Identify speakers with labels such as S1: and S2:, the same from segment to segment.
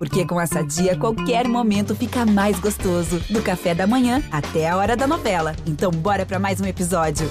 S1: Porque com essa dia, qualquer momento fica mais gostoso. Do café da manhã até a hora da novela. Então, bora para mais um episódio.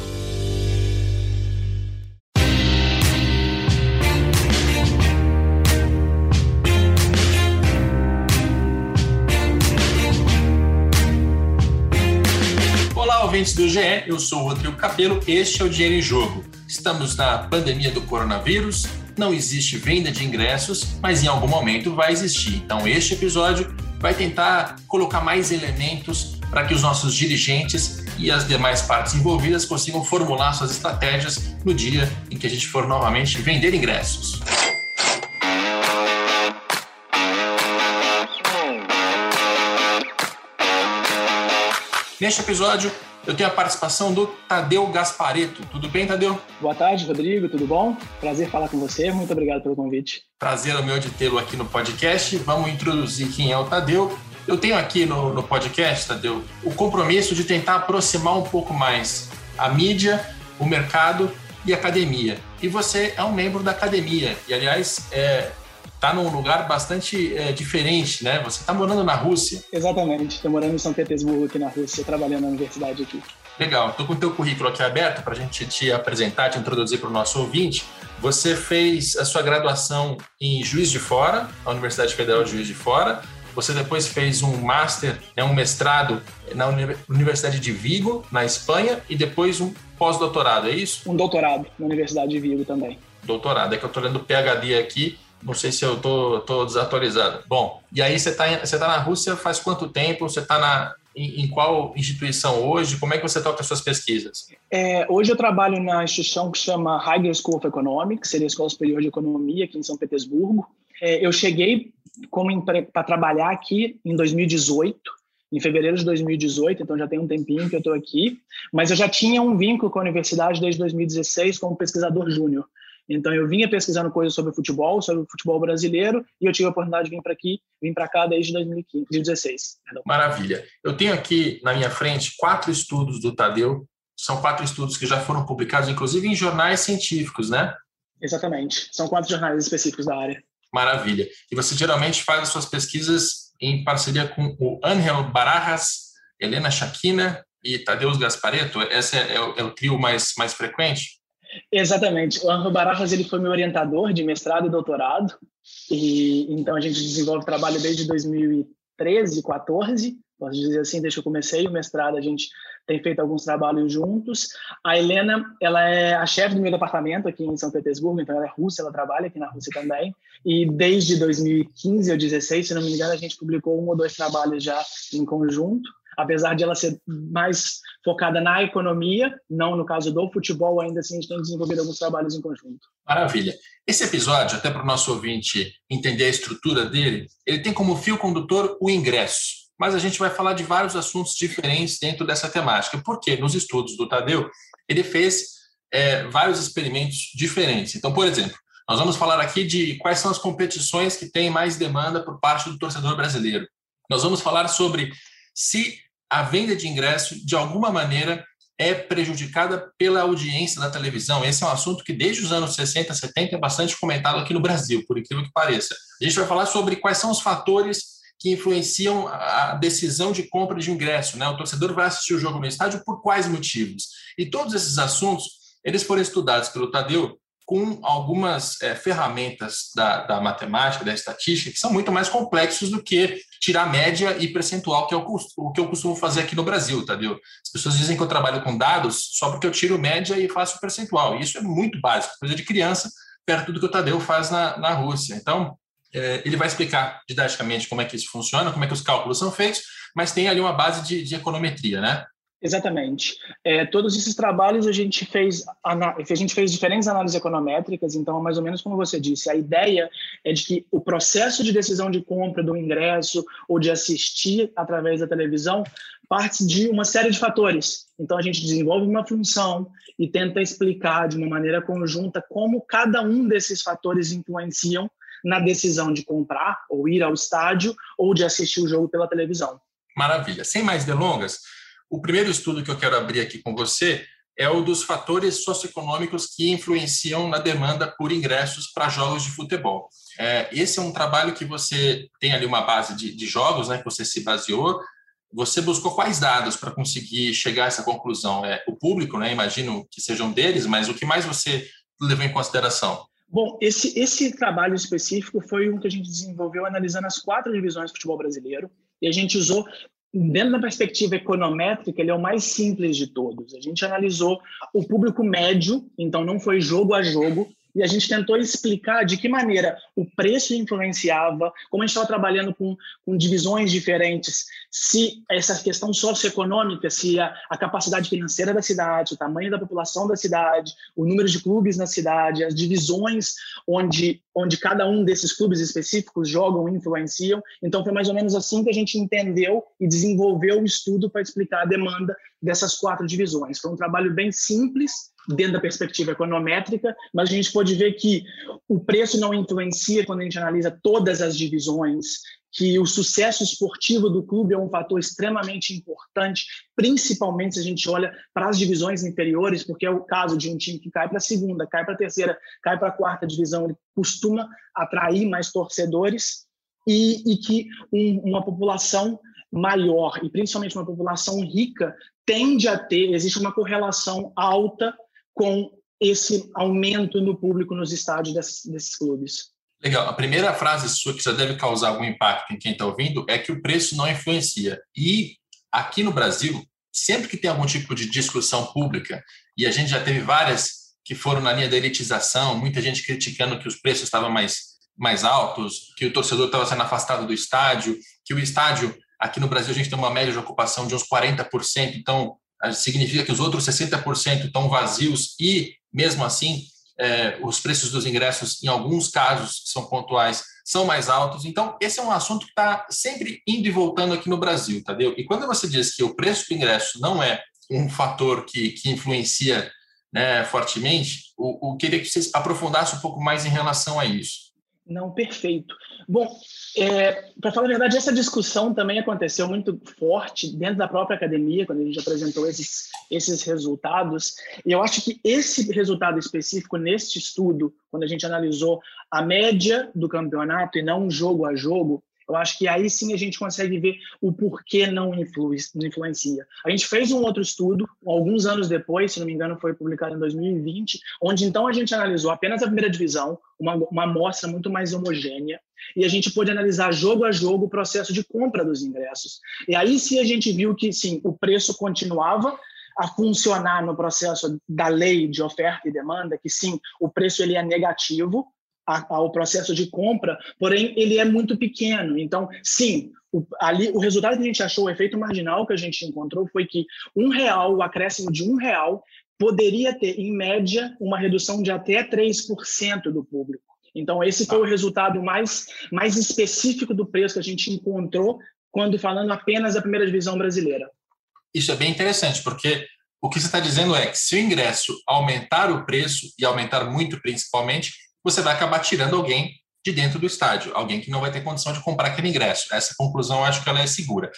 S2: Olá, ouvintes do GE, eu sou o Rodrigo Capelo, este é o Dinheiro em Jogo. Estamos na pandemia do coronavírus, não existe venda de ingressos, mas em algum momento vai existir. Então, este episódio vai tentar colocar mais elementos para que os nossos dirigentes e as demais partes envolvidas consigam formular suas estratégias no dia em que a gente for novamente vender ingressos. Neste episódio, eu tenho a participação do Tadeu Gaspareto. Tudo bem, Tadeu?
S3: Boa tarde, Rodrigo. Tudo bom? Prazer falar com você. Muito obrigado pelo convite.
S2: Prazer é o meu de tê-lo aqui no podcast. Vamos introduzir quem é o Tadeu. Eu tenho aqui no, no podcast, Tadeu, o compromisso de tentar aproximar um pouco mais a mídia, o mercado e a academia. E você é um membro da academia. E, aliás, é, está num lugar bastante é, diferente, né? Você está morando na Rússia.
S3: Exatamente, estou morando em São Petersburgo, aqui na Rússia, trabalhando na universidade aqui.
S2: Legal, estou com o teu currículo aqui aberto para a gente te apresentar, te introduzir para o nosso ouvinte. Você fez a sua graduação em Juiz de Fora, na Universidade Federal de Juiz de Fora. Você depois fez um master, né, um mestrado na Universidade de Vigo, na Espanha, e depois um pós-doutorado, é isso?
S3: Um doutorado na Universidade de Vigo também.
S2: Doutorado, é que eu estou lendo PhD aqui, não sei se eu tô, tô desatualizado. Bom, e aí você está você tá na Rússia faz quanto tempo? Você está na, em, em, qual instituição hoje? Como é que você toca as suas pesquisas?
S3: É, hoje eu trabalho na instituição que chama Higher School of Economics, seria a Escola Superior de Economia aqui em São Petersburgo. É, eu cheguei para trabalhar aqui em 2018, em fevereiro de 2018, então já tem um tempinho que eu estou aqui, mas eu já tinha um vínculo com a universidade desde 2016 como pesquisador júnior. Então eu vinha pesquisando coisas sobre futebol, sobre o futebol brasileiro, e eu tive a oportunidade de vir para aqui, vir para cá desde 2016.
S2: Maravilha. Eu tenho aqui na minha frente quatro estudos do Tadeu. São quatro estudos que já foram publicados, inclusive em jornais científicos, né?
S3: Exatamente. São quatro jornais específicos da área.
S2: Maravilha. E você geralmente faz as suas pesquisas em parceria com o Angel Barajas, Helena Chakina e Tadeu Gaspareto? Esse é, é, o, é o trio mais, mais frequente?
S3: Exatamente. O Anjo Barajas ele foi meu orientador de mestrado e doutorado. E então a gente desenvolve trabalho desde 2013, 14, posso dizer assim, desde que eu comecei o mestrado, a gente tem feito alguns trabalhos juntos. A Helena, ela é a chefe do meu departamento aqui em São Petersburgo, então ela é russa, ela trabalha aqui na Rússia também. E desde 2015 ou 2016, se não me engano, a gente publicou um ou dois trabalhos já em conjunto apesar de ela ser mais focada na economia, não no caso do futebol, ainda assim a gente tem desenvolvido alguns trabalhos em conjunto.
S2: Maravilha. Esse episódio, até para o nosso ouvinte entender a estrutura dele, ele tem como fio condutor o ingresso. Mas a gente vai falar de vários assuntos diferentes dentro dessa temática, porque nos estudos do Tadeu, ele fez é, vários experimentos diferentes. Então, por exemplo, nós vamos falar aqui de quais são as competições que têm mais demanda por parte do torcedor brasileiro. Nós vamos falar sobre se a venda de ingresso, de alguma maneira, é prejudicada pela audiência da televisão. Esse é um assunto que, desde os anos 60, 70, é bastante comentado aqui no Brasil, por incrível que pareça. A gente vai falar sobre quais são os fatores que influenciam a decisão de compra de ingresso. Né? O torcedor vai assistir o jogo no estádio por quais motivos? E todos esses assuntos, eles foram estudados pelo Tadeu com algumas é, ferramentas da, da, matemática, da estatística, que são muito mais complexos do que tirar média e percentual, que é o, o, que eu costumo fazer aqui no Brasil, Tadeu. As pessoas dizem que eu trabalho com dados só porque eu tiro média e faço percentual. E isso é muito básico, coisa de criança, perto do que o Tadeu faz na, na Rússia. Então, é, ele vai explicar didaticamente como é que isso funciona, como é que os cálculos são feitos, mas tem ali uma base de, de econometria, né?
S3: Exatamente. É, todos esses trabalhos a gente fez a gente fez diferentes análises econométricas, então mais ou menos como você disse, a ideia é de que o processo de decisão de compra do ingresso ou de assistir através da televisão parte de uma série de fatores. Então a gente desenvolve uma função e tenta explicar de uma maneira conjunta como cada um desses fatores influenciam na decisão de comprar ou ir ao estádio ou de assistir o jogo pela televisão.
S2: Maravilha. Sem mais delongas, o primeiro estudo que eu quero abrir aqui com você é o dos fatores socioeconômicos que influenciam na demanda por ingressos para jogos de futebol. É, esse é um trabalho que você tem ali uma base de, de jogos, né, que você se baseou. Você buscou quais dados para conseguir chegar a essa conclusão? É, o público, né, imagino que sejam deles, mas o que mais você levou em consideração?
S3: Bom, esse, esse trabalho específico foi um que a gente desenvolveu analisando as quatro divisões do futebol brasileiro. E a gente usou, dentro da perspectiva econométrica, ele é o mais simples de todos. A gente analisou o público médio, então não foi jogo a jogo, e a gente tentou explicar de que maneira o preço influenciava, como a gente estava trabalhando com, com divisões diferentes, se essa questão socioeconômica, se a, a, capacidade financeira da cidade, o tamanho da população da cidade, o número de clubes na cidade, as divisões onde, onde cada um desses clubes específicos jogam e influenciam. Então, foi mais ou menos assim que a gente entendeu e desenvolveu o estudo para explicar a demanda dessas quatro divisões. Foi um trabalho bem simples, dentro da perspectiva econométrica, mas a gente pode ver que o preço não influencia quando a gente analisa todas as divisões, que o sucesso esportivo do clube é um fator extremamente importante, principalmente se a gente olha para as divisões inferiores, porque é o caso de um time que cai para a segunda, cai para a terceira, cai para a quarta divisão, ele costuma atrair mais torcedores e, e que um, uma população maior e principalmente uma população rica tende a ter, existe uma correlação alta com esse aumento no público nos estádios desses, desses clubes.
S2: Legal. A primeira frase sua que já deve causar algum impacto em quem está ouvindo é que o preço não influencia. E aqui no Brasil, sempre que tem algum tipo de discussão pública, e a gente já teve várias que foram na linha da elitização, muita gente criticando que os preços estavam mais, mais altos, que o torcedor estava sendo afastado do estádio, que o estádio, aqui no Brasil, a gente tem uma média de ocupação de uns 40%, então significa que os outros 60% estão vazios e, mesmo assim, é, os preços dos ingressos, em alguns casos que são pontuais, são mais altos. Então, esse é um assunto que está sempre indo e voltando aqui no Brasil, Tadeu. E quando você diz que o preço do ingresso não é um fator que, que influencia né, fortemente, o queria que vocês aprofundassem um pouco mais em relação a isso.
S3: Não, perfeito. Bom, é, para falar a verdade, essa discussão também aconteceu muito forte dentro da própria academia, quando a gente apresentou esses, esses resultados. E eu acho que esse resultado específico neste estudo, quando a gente analisou a média do campeonato e não jogo a jogo, eu acho que aí sim a gente consegue ver o porquê não, não influencia. A gente fez um outro estudo, alguns anos depois, se não me engano, foi publicado em 2020, onde então a gente analisou apenas a primeira divisão, uma, uma amostra muito mais homogênea, e a gente pôde analisar jogo a jogo o processo de compra dos ingressos. E aí sim a gente viu que sim, o preço continuava a funcionar no processo da lei de oferta e demanda, que sim, o preço ele é negativo, ao processo de compra, porém ele é muito pequeno. Então, sim, o, ali o resultado que a gente achou, o efeito marginal que a gente encontrou foi que um real, o acréscimo de um real, poderia ter, em média, uma redução de até 3% do público. Então, esse foi o resultado mais, mais específico do preço que a gente encontrou quando falando apenas da primeira divisão brasileira.
S2: Isso é bem interessante, porque o que você está dizendo é que se o ingresso aumentar o preço, e aumentar muito principalmente, você vai acabar tirando alguém de dentro do estádio, alguém que não vai ter condição de comprar aquele ingresso. Essa conclusão eu acho que ela é segura.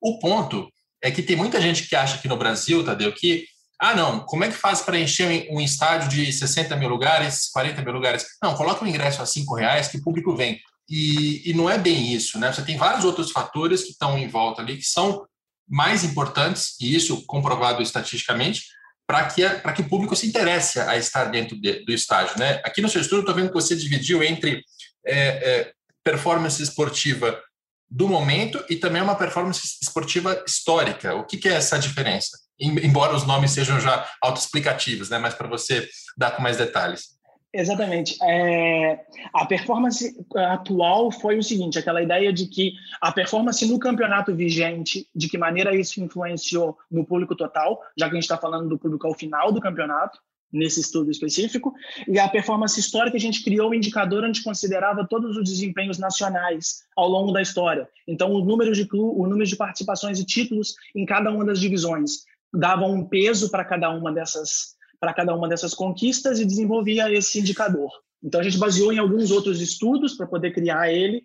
S2: O ponto é que tem muita gente que acha aqui no Brasil, Tadeu, que ah, não, como é que faz para encher um estádio de 60 mil lugares, 40 mil lugares? Não, coloca o ingresso a 5 reais que o público vem. E, e não é bem isso, né? Você tem vários outros fatores que estão em volta ali que são mais importantes, e isso comprovado estatisticamente, para que, que o público se interesse a estar dentro de, do estádio. Né? Aqui no seu estudo, estou vendo que você dividiu entre é, é, performance esportiva do momento e também uma performance esportiva histórica. O que, que é essa diferença? Embora os nomes sejam já autoexplicativos, né? mas para você dar com mais detalhes.
S3: Exatamente. É, a performance atual foi o seguinte: aquela ideia de que a performance no campeonato vigente, de que maneira isso influenciou no público total, já que a gente está falando do público ao final do campeonato, nesse estudo específico, e a performance histórica a gente criou um indicador onde considerava todos os desempenhos nacionais ao longo da história. Então, o número de clube, o número de participações e títulos em cada uma das divisões davam um peso para cada uma dessas para cada uma dessas conquistas e desenvolvia esse indicador. Então a gente baseou em alguns outros estudos para poder criar ele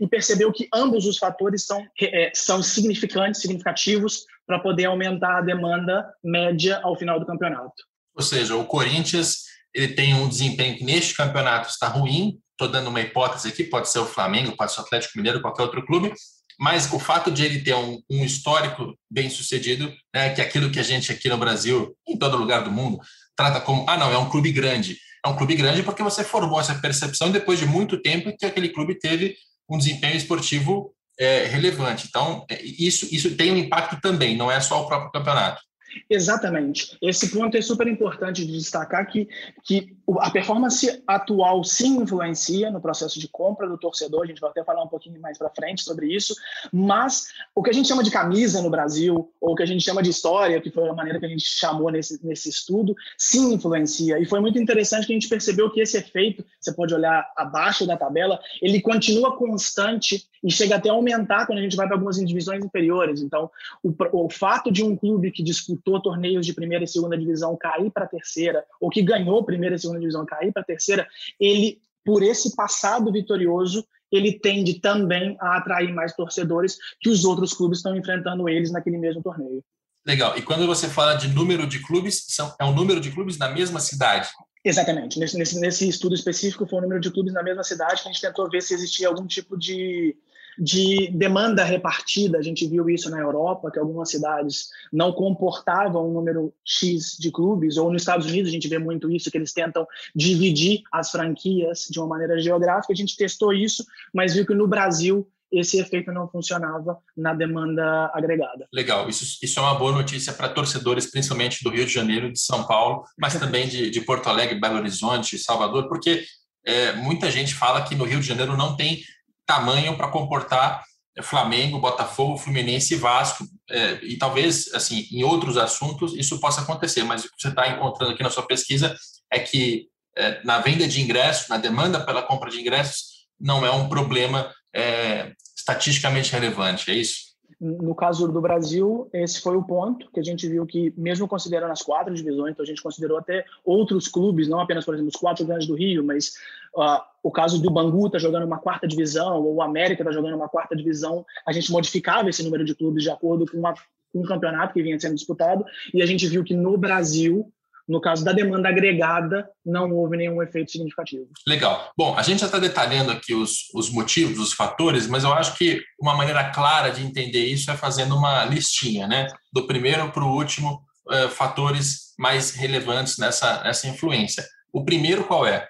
S3: e percebeu que ambos os fatores são, é, são significantes, significativos, para poder aumentar a demanda média ao final do campeonato.
S2: Ou seja, o Corinthians ele tem um desempenho que neste campeonato está ruim. Estou dando uma hipótese aqui, pode ser o Flamengo, pode ser o Atlético Mineiro, qualquer outro clube, mas o fato de ele ter um, um histórico bem sucedido, né, que é aquilo que a gente aqui no Brasil, em todo lugar do mundo, trata como, ah, não, é um clube grande. É um clube grande porque você formou essa percepção depois de muito tempo que aquele clube teve um desempenho esportivo é, relevante. Então, é, isso, isso tem um impacto também, não é só o próprio campeonato.
S3: Exatamente. Esse ponto é super importante de destacar que, que a performance atual sim influencia no processo de compra do torcedor, a gente vai até falar um pouquinho mais para frente sobre isso, mas o que a gente chama de camisa no Brasil, ou o que a gente chama de história, que foi a maneira que a gente chamou nesse, nesse estudo, sim influencia. E foi muito interessante que a gente percebeu que esse efeito, você pode olhar abaixo da tabela, ele continua constante e chega até a aumentar quando a gente vai para algumas divisões inferiores. Então, o, o fato de um clube que disputou torneios de primeira e segunda divisão cair para a terceira, ou que ganhou primeira e segunda divisão cair para a terceira, ele, por esse passado vitorioso, ele tende também a atrair mais torcedores que os outros clubes estão enfrentando eles naquele mesmo torneio.
S2: Legal. E quando você fala de número de clubes, são, é o número de clubes na mesma cidade?
S3: Exatamente. Nesse, nesse, nesse estudo específico, foi o número de clubes na mesma cidade que a gente tentou ver se existia algum tipo de de demanda repartida. A gente viu isso na Europa, que algumas cidades não comportavam um número X de clubes, ou nos Estados Unidos a gente vê muito isso, que eles tentam dividir as franquias de uma maneira geográfica. A gente testou isso, mas viu que no Brasil esse efeito não funcionava na demanda agregada.
S2: Legal, isso, isso é uma boa notícia para torcedores, principalmente do Rio de Janeiro, de São Paulo, mas também de, de Porto Alegre, Belo Horizonte, Salvador, porque é, muita gente fala que no Rio de Janeiro não tem tamanho para comportar Flamengo, Botafogo, Fluminense e Vasco. É, e talvez, assim, em outros assuntos isso possa acontecer, mas o que você está encontrando aqui na sua pesquisa é que é, na venda de ingressos, na demanda pela compra de ingressos, não é um problema é, estatisticamente relevante, é isso?
S3: No caso do Brasil, esse foi o ponto que a gente viu que, mesmo considerando as quatro divisões, então a gente considerou até outros clubes, não apenas, por exemplo, os quatro grandes do Rio, mas uh, o caso do Bangu está jogando uma quarta divisão, ou o América está jogando uma quarta divisão, a gente modificava esse número de clubes de acordo com uma, um campeonato que vinha sendo disputado, e a gente viu que no Brasil no caso da demanda agregada, não houve nenhum efeito significativo.
S2: Legal. Bom, a gente já está detalhando aqui os, os motivos, os fatores, mas eu acho que uma maneira clara de entender isso é fazendo uma listinha, né? Do primeiro para o último, uh, fatores mais relevantes nessa, nessa influência. O primeiro qual é?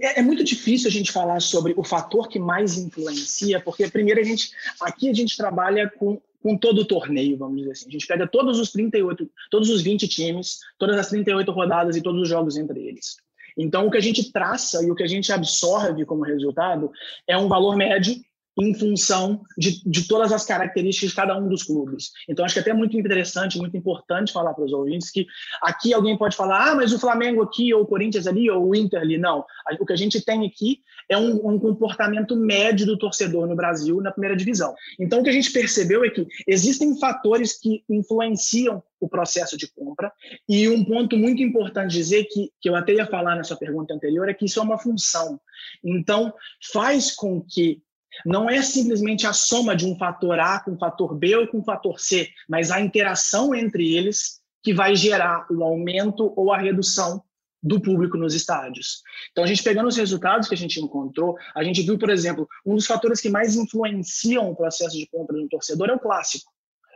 S3: É, é muito difícil a gente falar sobre o fator que mais influencia, porque primeiro a gente aqui a gente trabalha com com todo o torneio, vamos dizer assim. A gente pega todos os 38, todos os 20 times, todas as 38 rodadas e todos os jogos entre eles. Então, o que a gente traça e o que a gente absorve como resultado é um valor médio em função de, de todas as características de cada um dos clubes. Então, acho que é até muito interessante, muito importante falar para os ouvintes que aqui alguém pode falar, ah, mas o Flamengo aqui, ou o Corinthians ali, ou o Inter ali. Não. O que a gente tem aqui é um, um comportamento médio do torcedor no Brasil na primeira divisão. Então, o que a gente percebeu é que existem fatores que influenciam o processo de compra. E um ponto muito importante dizer, que, que eu até ia falar nessa pergunta anterior, é que isso é uma função. Então, faz com que não é simplesmente a soma de um fator A com um fator B ou com um fator C, mas a interação entre eles que vai gerar o aumento ou a redução do público nos estádios. Então, a gente pegando os resultados que a gente encontrou, a gente viu, por exemplo, um dos fatores que mais influenciam o processo de compra do torcedor é o clássico.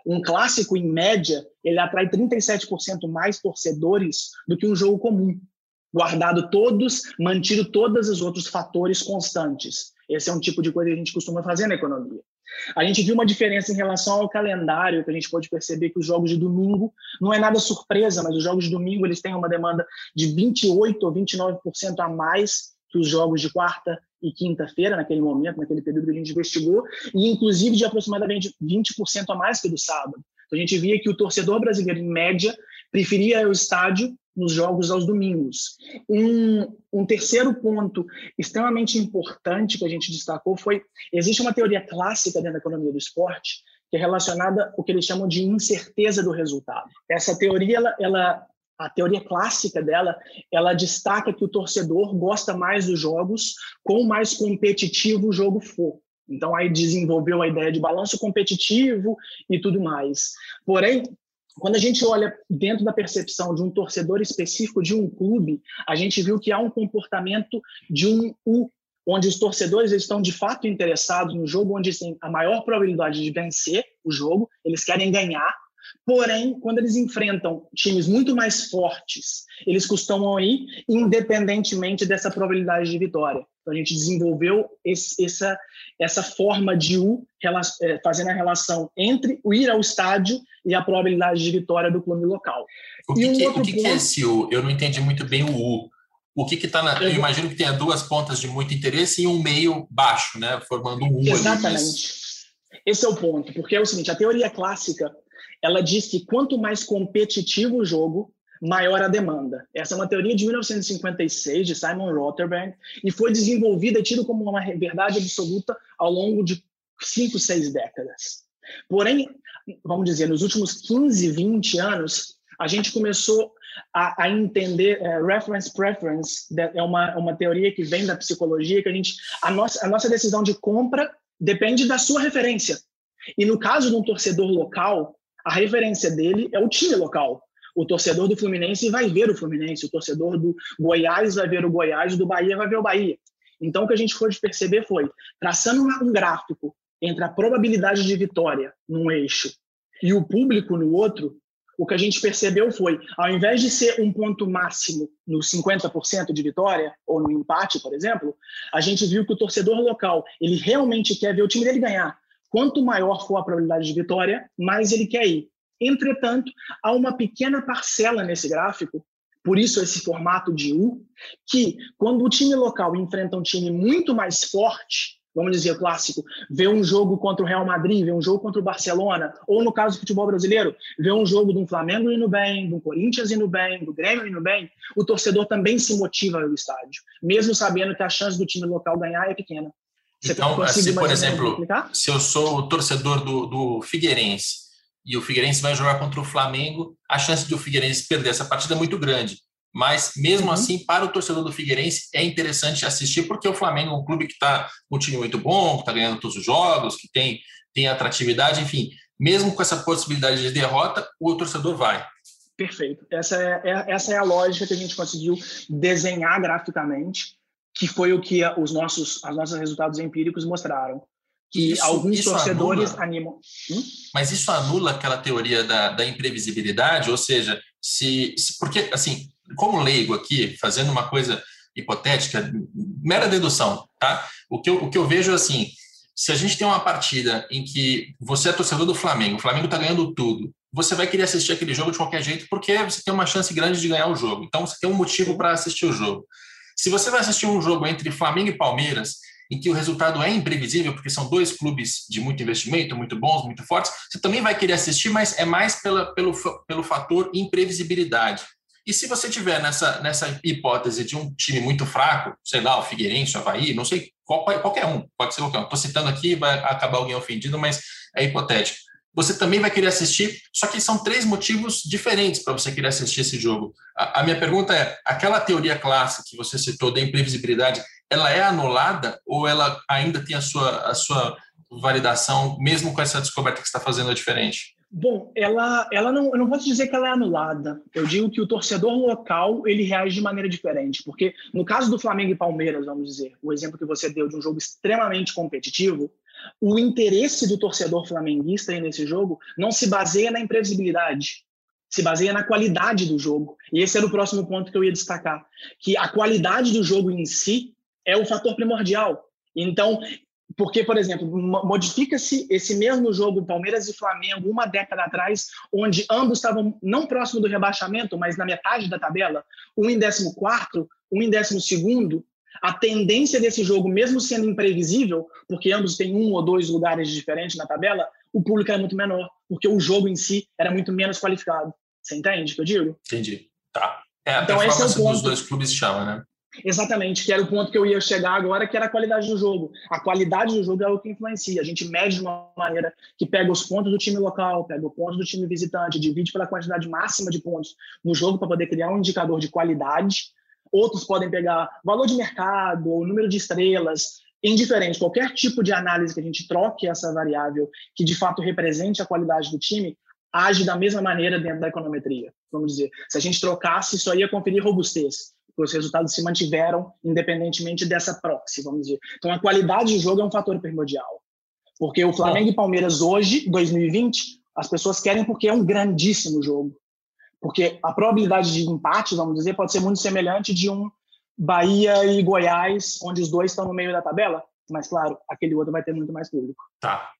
S3: Um clássico, em média, ele atrai 37% mais torcedores do que um jogo comum, guardado todos, mantido todos os outros fatores constantes. Esse é um tipo de coisa que a gente costuma fazer na economia. A gente viu uma diferença em relação ao calendário, que a gente pode perceber que os jogos de domingo não é nada surpresa, mas os jogos de domingo eles têm uma demanda de 28 ou 29% a mais que os jogos de quarta e quinta-feira, naquele momento, naquele período que a gente investigou, e inclusive de aproximadamente 20% a mais que do sábado. Então, a gente via que o torcedor brasileiro, em média, preferia o estádio nos jogos aos domingos. Um, um, terceiro ponto extremamente importante que a gente destacou foi: existe uma teoria clássica dentro da economia do esporte que é relacionada ao que eles chamam de incerteza do resultado. Essa teoria, ela, ela a teoria clássica dela, ela destaca que o torcedor gosta mais dos jogos com mais competitivo o jogo for. Então aí desenvolveu a ideia de balanço competitivo e tudo mais. Porém, quando a gente olha dentro da percepção de um torcedor específico de um clube, a gente viu que há um comportamento de um U, onde os torcedores estão de fato interessados no jogo onde tem a maior probabilidade de vencer o jogo, eles querem ganhar, Porém, quando eles enfrentam times muito mais fortes, eles costumam ir independentemente dessa probabilidade de vitória. Então, a gente desenvolveu esse, essa, essa forma de U, é, fazendo a relação entre o ir ao estádio e a probabilidade de vitória do clube local.
S2: O que, um que, o que, ponto... que é esse U? Eu não entendi muito bem o U. O que está na. Eu imagino que tenha duas pontas de muito interesse e um meio baixo, né? Formando um U.
S3: Exatamente. Ali, Esse é o ponto, porque é o seguinte: a teoria clássica ela diz que quanto mais competitivo o jogo, maior a demanda. Essa é uma teoria de 1956 de Simon Rotherberg e foi desenvolvida e tida como uma verdade absoluta ao longo de cinco, seis décadas. Porém, vamos dizer, nos últimos 15, 20 anos, a gente começou a, a entender é, reference preference é uma, uma teoria que vem da psicologia que a gente a nossa, a nossa decisão de compra depende da sua referência. E no caso de um torcedor local, a referência dele é o time local. O torcedor do Fluminense vai ver o Fluminense, o torcedor do Goiás vai ver o Goiás, do Bahia vai ver o Bahia. Então, o que a gente pôde perceber foi, traçando um gráfico entre a probabilidade de vitória num eixo e o público no outro, o que a gente percebeu foi, ao invés de ser um ponto máximo no 50% de vitória, ou no empate, por exemplo, a gente viu que o torcedor local, ele realmente quer ver o time dele ganhar. Quanto maior for a probabilidade de vitória, mais ele quer ir. Entretanto, há uma pequena parcela nesse gráfico, por isso esse formato de U, que quando o time local enfrenta um time muito mais forte, vamos dizer clássico, vê um jogo contra o Real Madrid, vê um jogo contra o Barcelona, ou no caso do futebol brasileiro, vê um jogo um Flamengo indo bem, do Corinthians indo bem, do Grêmio indo bem, o torcedor também se motiva no estádio, mesmo sabendo que a chance do time local ganhar é pequena.
S2: Você então, assim, por exemplo, se eu sou o torcedor do, do Figueirense e o Figueirense vai jogar contra o Flamengo, a chance do Figueirense perder essa partida é muito grande. Mas, mesmo uhum. assim, para o torcedor do Figueirense, é interessante assistir, porque o Flamengo é um clube que está com um time muito bom, que está ganhando todos os jogos, que tem, tem atratividade, enfim. Mesmo com essa possibilidade de derrota, o torcedor vai.
S3: Perfeito. Essa é, é essa é a lógica que a gente conseguiu desenhar graficamente que foi o que os nossos, os nossos resultados empíricos mostraram. Que isso, alguns isso torcedores anula, animam. Hum?
S2: Mas isso anula aquela teoria da, da imprevisibilidade, ou seja, se, se, porque assim, como leigo aqui, fazendo uma coisa hipotética, mera dedução, tá? O que eu, o que eu vejo é assim, se a gente tem uma partida em que você é torcedor do Flamengo, o Flamengo está ganhando tudo, você vai querer assistir aquele jogo de qualquer jeito porque você tem uma chance grande de ganhar o jogo. Então você tem um motivo para assistir o jogo. Se você vai assistir um jogo entre Flamengo e Palmeiras, em que o resultado é imprevisível, porque são dois clubes de muito investimento, muito bons, muito fortes, você também vai querer assistir, mas é mais pela, pelo, pelo fator imprevisibilidade. E se você tiver nessa, nessa hipótese de um time muito fraco, sei lá, o Figueirense, o Havaí, não sei, qual, qualquer um, pode ser qualquer um. Estou citando aqui, vai acabar alguém ofendido, mas é hipotético você também vai querer assistir, só que são três motivos diferentes para você querer assistir esse jogo. A, a, minha pergunta é: aquela teoria clássica que você citou da imprevisibilidade, ela é anulada ou ela ainda tem a sua, a sua validação, mesmo com essa descoberta que está fazendo diferente?
S3: Bom, ela, ela não, eu não posso dizer que ela é anulada. Eu digo que o torcedor local ele reage de maneira diferente, porque no caso do Flamengo e Palmeiras, vamos dizer, o exemplo que você deu de um jogo extremamente competitivo, o interesse do torcedor flamenguista nesse jogo não se baseia na imprevisibilidade, se baseia na qualidade do jogo. E esse era o próximo ponto que eu ia destacar, que a qualidade do jogo em si é o fator primordial. Então, porque, por exemplo, modifica-se esse mesmo jogo Palmeiras e Flamengo uma década atrás, onde ambos estavam não próximo do rebaixamento, mas na metade da tabela, um em 14, um em 12, a tendência desse jogo, mesmo sendo imprevisível, porque ambos têm um ou dois lugares diferentes na tabela, o público é muito menor, porque o jogo em si era muito menos qualificado. Você entende o que eu digo?
S2: Entendi. Tá. É, então, esse é o ponto. dos dois clubes chama, né?
S3: Exatamente, que era o ponto que eu ia chegar agora, que era a qualidade do jogo. A qualidade do jogo é o que influencia. A gente mede de uma maneira que pega os pontos do time local, pega o ponto do time visitante, divide pela quantidade máxima de pontos no jogo para poder criar um indicador de qualidade Outros podem pegar valor de mercado, ou número de estrelas, indiferente, qualquer tipo de análise que a gente troque essa variável que de fato represente a qualidade do time, age da mesma maneira dentro da econometria. Vamos dizer, se a gente trocasse, só ia conferir robustez, porque os resultados se mantiveram independentemente dessa proxy, vamos dizer. Então, a qualidade do jogo é um fator primordial. Porque o Flamengo e Palmeiras hoje, 2020, as pessoas querem porque é um grandíssimo jogo. Porque a probabilidade de empate, vamos dizer, pode ser muito semelhante de um Bahia e Goiás, onde os dois estão no meio da tabela. Mas, claro, aquele outro vai ter muito mais público.
S2: Tá.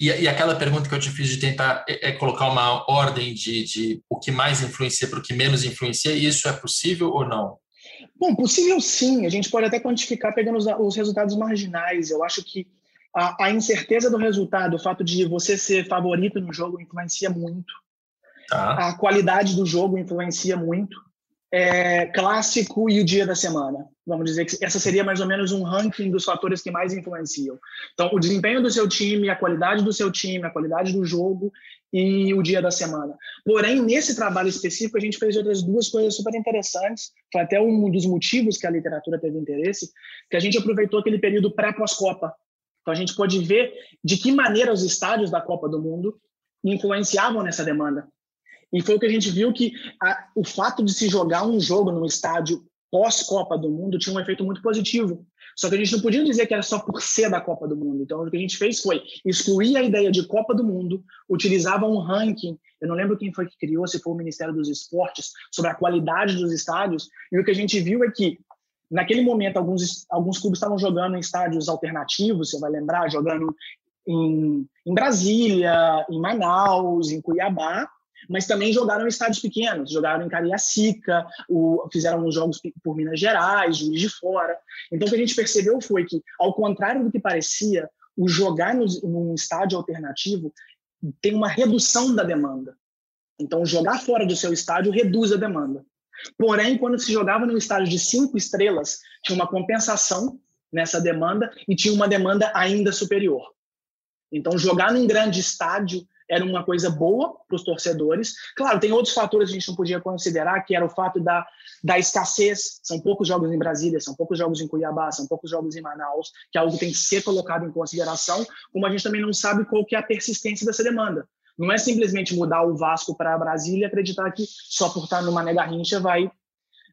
S2: E, e aquela pergunta que eu te fiz de tentar é, é colocar uma ordem de, de o que mais influencia para o que menos influencia, isso é possível ou não?
S3: Bom, possível sim. A gente pode até quantificar pegando os, os resultados marginais. Eu acho que a, a, incerteza do resultado, o fato de você ser favorito no jogo influencia muito. Tá. A qualidade do jogo influencia muito. É, clássico e o dia da semana. Vamos dizer que essa seria mais ou menos um ranking dos fatores que mais influenciam. Então, o desempenho do seu time, a qualidade do seu time, a qualidade do jogo e o dia da semana. Porém, nesse trabalho específico, a gente fez outras duas coisas super interessantes. Foi até um dos motivos que a literatura teve interesse, que a gente aproveitou aquele período pré-pós-Copa. Então, a gente pode ver de que maneira os estádios da Copa do Mundo influenciavam nessa demanda. E foi o que a gente viu que a, o fato de se jogar um jogo no estádio pós-Copa do Mundo tinha um efeito muito positivo. Só que a gente não podia dizer que era só por ser da Copa do Mundo. Então, o que a gente fez foi excluir a ideia de Copa do Mundo, utilizava um ranking, eu não lembro quem foi que criou, se foi o Ministério dos Esportes, sobre a qualidade dos estádios, e o que a gente viu é que, naquele momento, alguns, alguns clubes estavam jogando em estádios alternativos, você vai lembrar, jogando em, em Brasília, em Manaus, em Cuiabá, mas também jogaram em estádios pequenos, jogaram em Cariacica, o, fizeram uns jogos por Minas Gerais, Juiz de Fora. Então, o que a gente percebeu foi que, ao contrário do que parecia, o jogar no, num estádio alternativo tem uma redução da demanda. Então, jogar fora do seu estádio reduz a demanda. Porém, quando se jogava num estádio de cinco estrelas, tinha uma compensação nessa demanda e tinha uma demanda ainda superior. Então, jogar num grande estádio era uma coisa boa para os torcedores. Claro, tem outros fatores que a gente não podia considerar, que era o fato da, da escassez. São poucos jogos em Brasília, são poucos jogos em Cuiabá, são poucos jogos em Manaus, que é algo que tem que ser colocado em consideração, como a gente também não sabe qual que é a persistência dessa demanda. Não é simplesmente mudar o Vasco para Brasília e acreditar que só por estar numa Mega Rincha vai,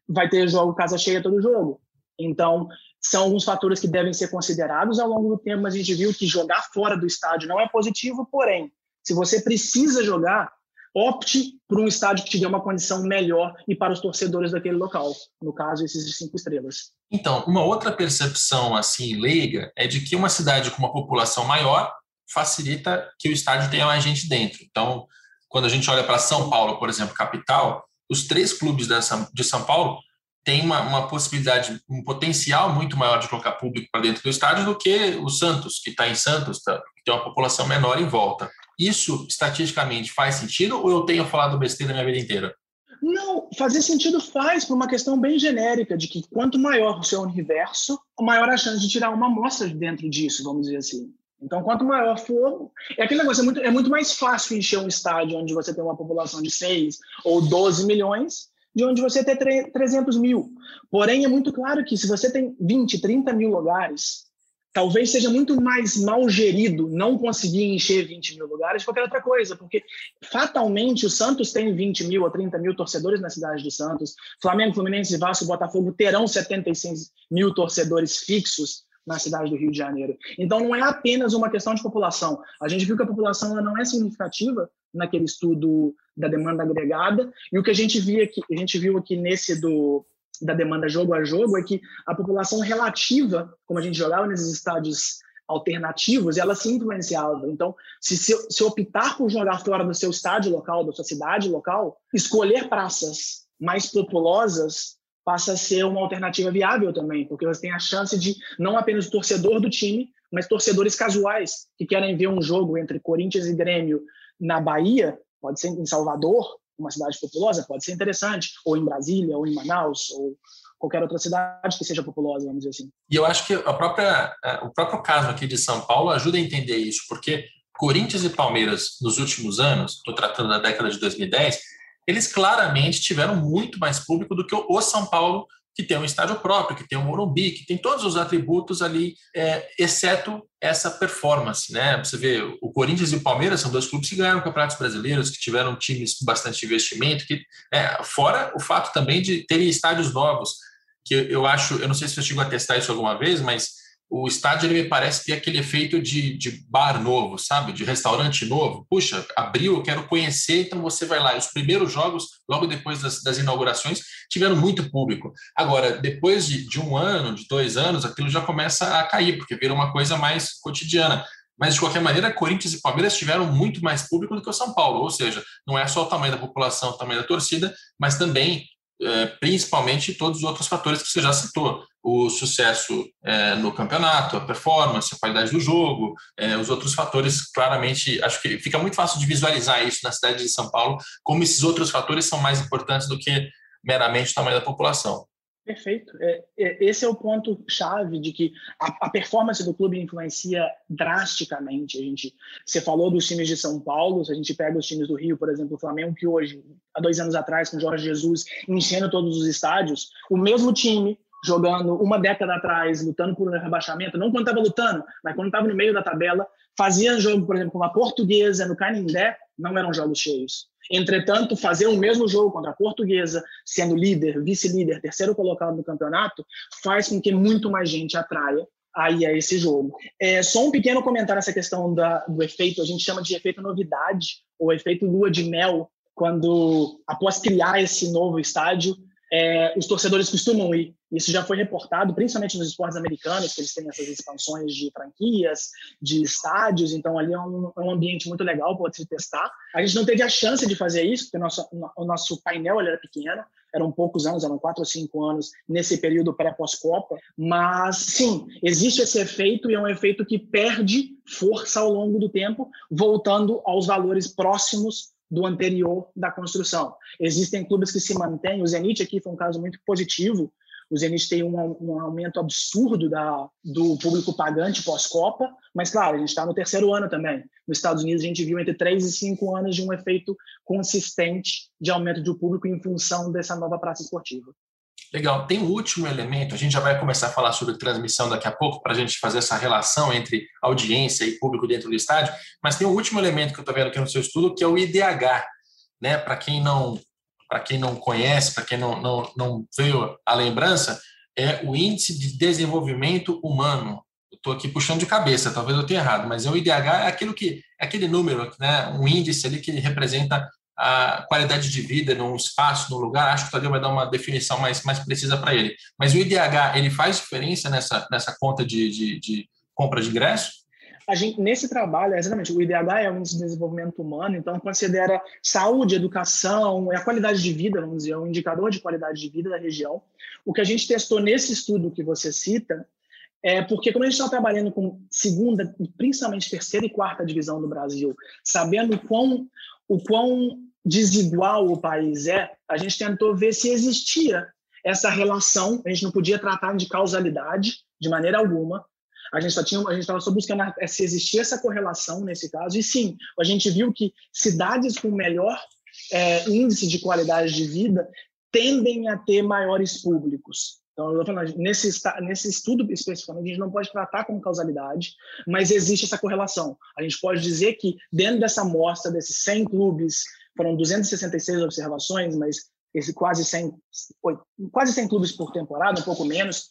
S3: vai ter jogo casa cheia todo jogo. Então, são alguns fatores que devem ser considerados ao longo do tempo, mas a gente viu que jogar fora do estádio não é positivo, porém, se você precisa jogar, opte por um estádio que te dê uma condição melhor e para os torcedores daquele local, no caso esses cinco estrelas.
S2: Então, uma outra percepção assim leiga é de que uma cidade com uma população maior facilita que o estádio tenha mais gente dentro. Então, quando a gente olha para São Paulo, por exemplo, capital, os três clubes de São Paulo têm uma, uma possibilidade, um potencial muito maior de colocar público para dentro do estádio do que o Santos, que está em Santos, tá, que tem uma população menor em volta. Isso estatisticamente faz sentido ou eu tenho falado besteira minha vida inteira?
S3: Não, fazer sentido faz por uma questão bem genérica de que quanto maior o seu universo, maior a chance de tirar uma amostra dentro disso, vamos dizer assim. Então, quanto maior for, é aquele negócio, é muito, é muito mais fácil encher um estádio onde você tem uma população de 6 ou 12 milhões de onde você tem 300 mil. Porém, é muito claro que se você tem 20, 30 mil lugares, talvez seja muito mais mal gerido não conseguir encher 20 mil lugares que qualquer outra coisa, porque fatalmente o Santos tem 20 mil ou 30 mil torcedores na cidade do Santos, Flamengo, Fluminense, Vasco Botafogo terão 76 mil torcedores fixos na cidade do Rio de Janeiro. Então não é apenas uma questão de população. A gente viu que a população não é significativa naquele estudo da demanda agregada e o que a gente viu aqui, a gente viu aqui nesse do da demanda jogo a jogo é que a população relativa, como a gente jogava nesses estádios alternativos, ela se influenciava. Então, se, se, se optar por jogar fora do seu estádio local, da sua cidade local, escolher praças mais populosas passa a ser uma alternativa viável também, porque você tem a chance de não apenas o torcedor do time, mas torcedores casuais que querem ver um jogo entre Corinthians e Grêmio na Bahia, pode ser em Salvador, uma cidade populosa, pode ser interessante, ou em Brasília, ou em Manaus, ou qualquer outra cidade que seja populosa, vamos dizer assim.
S2: E eu acho que a própria, o próprio caso aqui de São Paulo ajuda a entender isso, porque Corinthians e Palmeiras, nos últimos anos, estou tratando da década de 2010, eles claramente tiveram muito mais público do que o São Paulo que tem um estádio próprio, que tem um Morumbi, que tem todos os atributos ali, é, exceto essa performance, né? Você vê, o Corinthians e o Palmeiras são dois clubes que ganharam campeonatos brasileiros, que tiveram times com bastante investimento, que é, fora o fato também de terem estádios novos, que eu acho, eu não sei se eu chego a testar isso alguma vez, mas o estádio ele me parece ter aquele efeito de, de bar novo, sabe? De restaurante novo. Puxa, abriu, eu quero conhecer, então você vai lá. Os primeiros jogos, logo depois das, das inaugurações, tiveram muito público. Agora, depois de, de, um ano, de dois anos, aquilo já começa a cair, porque vira uma coisa mais cotidiana. Mas, de qualquer maneira, Corinthians e Palmeiras tiveram muito mais público do que o São Paulo. Ou seja, não é só o tamanho da população, o tamanho da torcida, mas também é, principalmente todos os outros fatores que você já citou. O sucesso é, no campeonato, a performance, a qualidade do jogo, é, os outros fatores, claramente, acho que fica muito fácil de visualizar isso na cidade de São Paulo, como esses outros fatores são mais importantes do que meramente o tamanho da população.
S3: Perfeito. É, é, esse é o ponto chave de que a, a, performance do clube influencia drasticamente. A gente, você falou dos times de São Paulo, se a gente pega os times do Rio, por exemplo, o Flamengo, que hoje, há dois anos atrás, com Jorge Jesus, enchendo todos os estádios, o mesmo time jogando uma década atrás, lutando por um rebaixamento, não quando estava lutando, mas quando estava no meio da tabela, fazia jogo, por exemplo, com a Portuguesa, no Canindé, não eram jogos cheios. Entretanto, fazer o mesmo jogo contra a Portuguesa, sendo líder, vice-líder, terceiro colocado no campeonato, faz com que muito mais gente atraia aí a esse jogo. É, só um pequeno comentário essa questão da, do efeito, a gente chama de efeito novidade, ou efeito lua de mel, quando, após criar esse novo estádio, é, os torcedores costumam ir. Isso já foi reportado, principalmente nos esportes americanos, que eles têm essas expansões de franquias, de estádios, então ali é um, é um ambiente muito legal para se testar. A gente não teve a chance de fazer isso, porque o nosso, o nosso painel era pequeno, eram poucos anos, eram quatro ou cinco anos nesse período pré-pós-Copa, mas sim, existe esse efeito e é um efeito que perde força ao longo do tempo, voltando aos valores próximos do anterior da construção. Existem clubes que se mantêm, o Zenit aqui foi um caso muito positivo, o Zenit tem um, um aumento absurdo da, do público pagante pós-Copa, mas, claro, a gente está no terceiro ano também. Nos Estados Unidos, a gente viu entre três e cinco anos de um efeito consistente de aumento do público em função dessa nova praça esportiva.
S2: Legal. Tem um último elemento, a gente já vai começar a falar sobre transmissão daqui a pouco, para a gente fazer essa relação entre audiência e público dentro do estádio, mas tem um último elemento que eu estou vendo aqui no seu estudo, que é o IDH. Né? Para quem não para quem não conhece, para quem não, não, não veio a lembrança, é o Índice de Desenvolvimento Humano. Estou aqui puxando de cabeça, talvez eu tenha errado, mas é o IDH é aquilo que é aquele número, né, um índice ali que representa a qualidade de vida num espaço, num lugar, acho que o Tadeu vai dar uma definição mais, mais precisa para ele. Mas o IDH, ele faz diferença nessa, nessa conta de, de, de compra de ingresso?
S3: A gente, nesse trabalho, exatamente, o IDH é de Desenvolvimento Humano, então considera saúde, educação, é a qualidade de vida, vamos dizer, é um indicador de qualidade de vida da região. O que a gente testou nesse estudo que você cita é porque, como a gente está trabalhando com segunda, principalmente terceira e quarta divisão do Brasil, sabendo quão, o quão desigual o país é, a gente tentou ver se existia essa relação, a gente não podia tratar de causalidade de maneira alguma. A gente estava só buscando se existia essa correlação nesse caso. E sim, a gente viu que cidades com melhor é, índice de qualidade de vida tendem a ter maiores públicos. Então, eu falando, nesse, nesse estudo especificamente, a gente não pode tratar como causalidade, mas existe essa correlação. A gente pode dizer que, dentro dessa amostra, desses 100 clubes foram 266 observações, mas esse quase 100, quase 100 clubes por temporada, um pouco menos,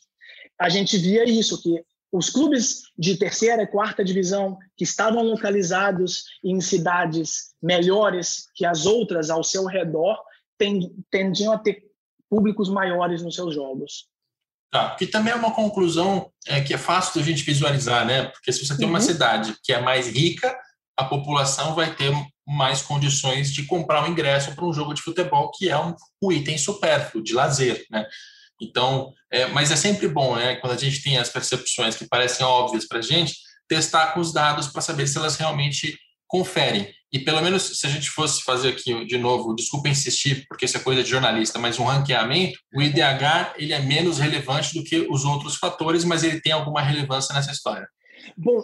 S3: a gente via isso, que os clubes de terceira e quarta divisão que estavam localizados em cidades melhores que as outras ao seu redor tendiam a ter públicos maiores nos seus jogos.
S2: Tá, que também é uma conclusão é, que é fácil de a gente visualizar, né? Porque se você tem uma uhum. cidade que é mais rica, a população vai ter mais condições de comprar um ingresso para um jogo de futebol, que é um, um item supérfluo, de lazer, né? Então, é, mas é sempre bom, né? Quando a gente tem as percepções que parecem óbvias para a gente, testar com os dados para saber se elas realmente conferem. E pelo menos se a gente fosse fazer aqui de novo, desculpa insistir, porque isso é coisa de jornalista, mas um ranqueamento, o IDH ele é menos relevante do que os outros fatores, mas ele tem alguma relevância nessa história.
S3: Bom,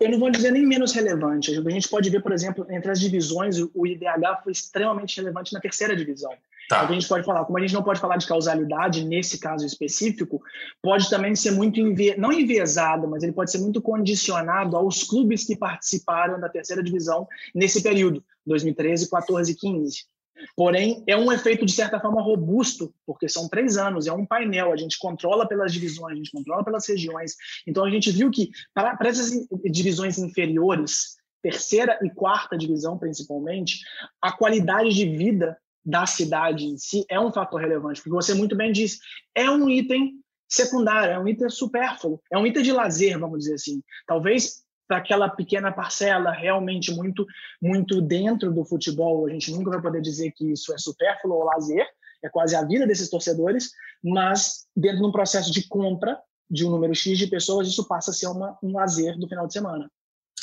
S3: eu não vou dizer nem menos relevante. A gente pode ver, por exemplo, entre as divisões, o IDH foi extremamente relevante na terceira divisão. Tá. a gente pode falar, como a gente não pode falar de causalidade nesse caso específico, pode também ser muito, não enviesado, mas ele pode ser muito condicionado aos clubes que participaram da terceira divisão nesse período, 2013, 14 e 15. Porém, é um efeito, de certa forma, robusto, porque são três anos, é um painel, a gente controla pelas divisões, a gente controla pelas regiões. Então, a gente viu que, para essas divisões inferiores, terceira e quarta divisão, principalmente, a qualidade de vida da cidade em si é um fator relevante, porque você muito bem disse, é um item secundário, é um item supérfluo, é um item de lazer, vamos dizer assim. Talvez para aquela pequena parcela realmente muito muito dentro do futebol, a gente nunca vai poder dizer que isso é supérfluo ou lazer, é quase a vida desses torcedores, mas dentro de um processo de compra de um número X de pessoas, isso passa a ser uma, um lazer do final de semana.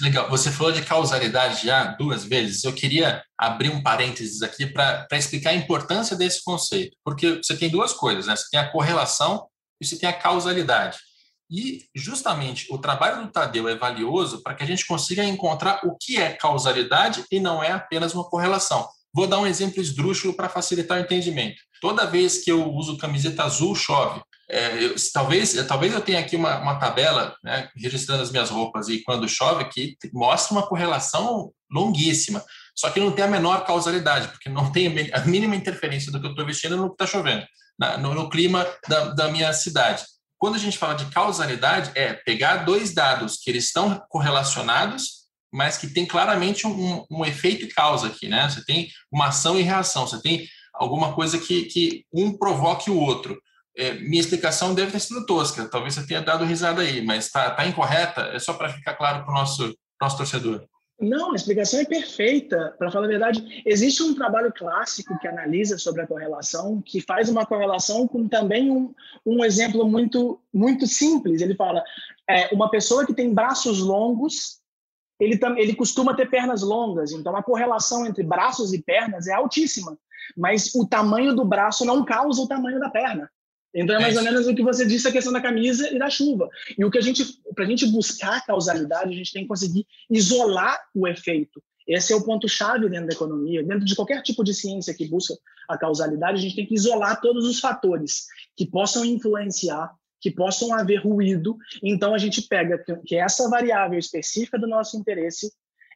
S2: Legal. Você falou de causalidade já duas vezes. Eu queria abrir um parênteses aqui para explicar a importância desse conceito, porque você tem duas coisas, né? Você tem a correlação e você tem a causalidade. E justamente o trabalho do Tadeu é valioso para que a gente consiga encontrar o que é causalidade e não é apenas uma correlação. Vou dar um exemplo esdrúxulo para facilitar o entendimento. Toda vez que eu uso camiseta azul, chove. É, eu, talvez, talvez eu tenha aqui uma, uma tabela né, registrando as minhas roupas e quando chove que mostra uma correlação longuíssima. Só que não tem a menor causalidade, porque não tem a mínima interferência do que eu estou vestindo no que está chovendo, na, no, no, clima da, da minha cidade. Quando a gente fala de causalidade, é pegar dois dados que eles estão correlacionados, mas que tem claramente um, um efeito e causa aqui, né? Você tem uma ação e reação, você tem alguma coisa que, que um provoque o outro. É, minha explicação deve ter sido tosca, talvez você tenha dado risada aí, mas está tá incorreta? É só para ficar claro para o nosso, nosso torcedor.
S3: Não, a explicação é perfeita. Para falar a verdade, existe um trabalho clássico que analisa sobre a correlação, que faz uma correlação com também um, um exemplo muito, muito simples. Ele fala: é, uma pessoa que tem braços longos, ele, ele costuma ter pernas longas. Então, a correlação entre braços e pernas é altíssima. Mas o tamanho do braço não causa o tamanho da perna. Então é mais ou menos o que você disse a questão da camisa e da chuva. E o que a gente, para a gente buscar causalidade, a gente tem que conseguir isolar o efeito. Esse é o ponto chave dentro da economia, dentro de qualquer tipo de ciência que busca a causalidade, a gente tem que isolar todos os fatores que possam influenciar, que possam haver ruído. Então a gente pega que essa variável específica do nosso interesse,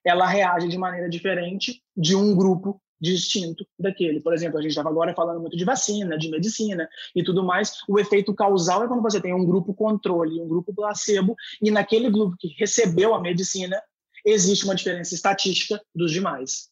S3: ela reage de maneira diferente de um grupo distinto daquele. Por exemplo, a gente estava agora falando muito de vacina, de medicina e tudo mais. O efeito causal é quando você tem um grupo controle, um grupo placebo, e naquele grupo que recebeu a medicina, existe uma diferença estatística dos demais.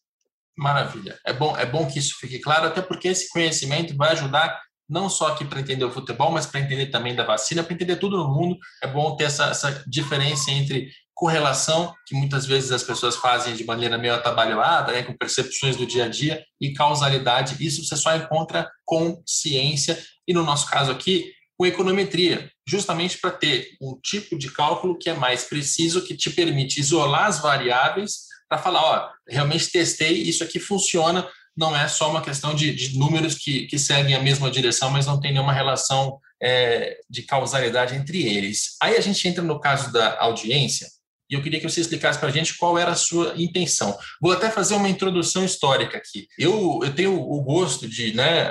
S2: Maravilha. É bom, é bom que isso fique claro, até porque esse conhecimento vai ajudar não só aqui para entender o futebol, mas para entender também da vacina, para entender tudo no mundo. É bom ter essa, essa diferença entre correlação, que muitas vezes as pessoas fazem de maneira meio atabalhoada, né, com percepções do dia a dia, e causalidade. Isso você só encontra com ciência, e no nosso caso aqui, com econometria, justamente para ter um tipo de cálculo que é mais preciso, que te permite isolar as variáveis para falar, ó, realmente testei, isso aqui funciona, não é só uma questão de, de números que, que seguem a mesma direção, mas não tem nenhuma relação é, de causalidade entre eles. Aí a gente entra no caso da audiência, e eu queria que você explicasse para a gente qual era a sua intenção. Vou até fazer uma introdução histórica aqui. Eu, eu tenho o gosto de, né,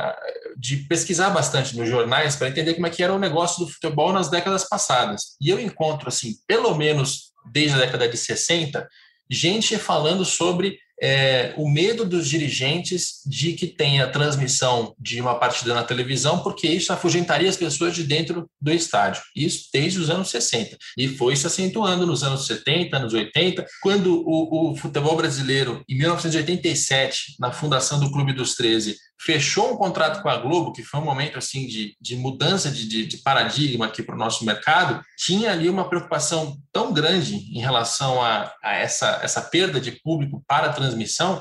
S2: de pesquisar bastante nos jornais para entender como é que era o negócio do futebol nas décadas passadas. E eu encontro, assim, pelo menos desde a década de 60, gente falando sobre é, o medo dos dirigentes de que tenha transmissão de uma partida na televisão, porque isso afugentaria as pessoas de dentro do estádio. Isso desde os anos 60. E foi se acentuando nos anos 70, anos 80, quando o, o futebol brasileiro, em 1987, na fundação do Clube dos 13, fechou um contrato com a Globo, que foi um momento assim de, de mudança de, de, de paradigma aqui para o nosso mercado, tinha ali uma preocupação tão grande em relação a, a essa, essa perda de público para a transmissão,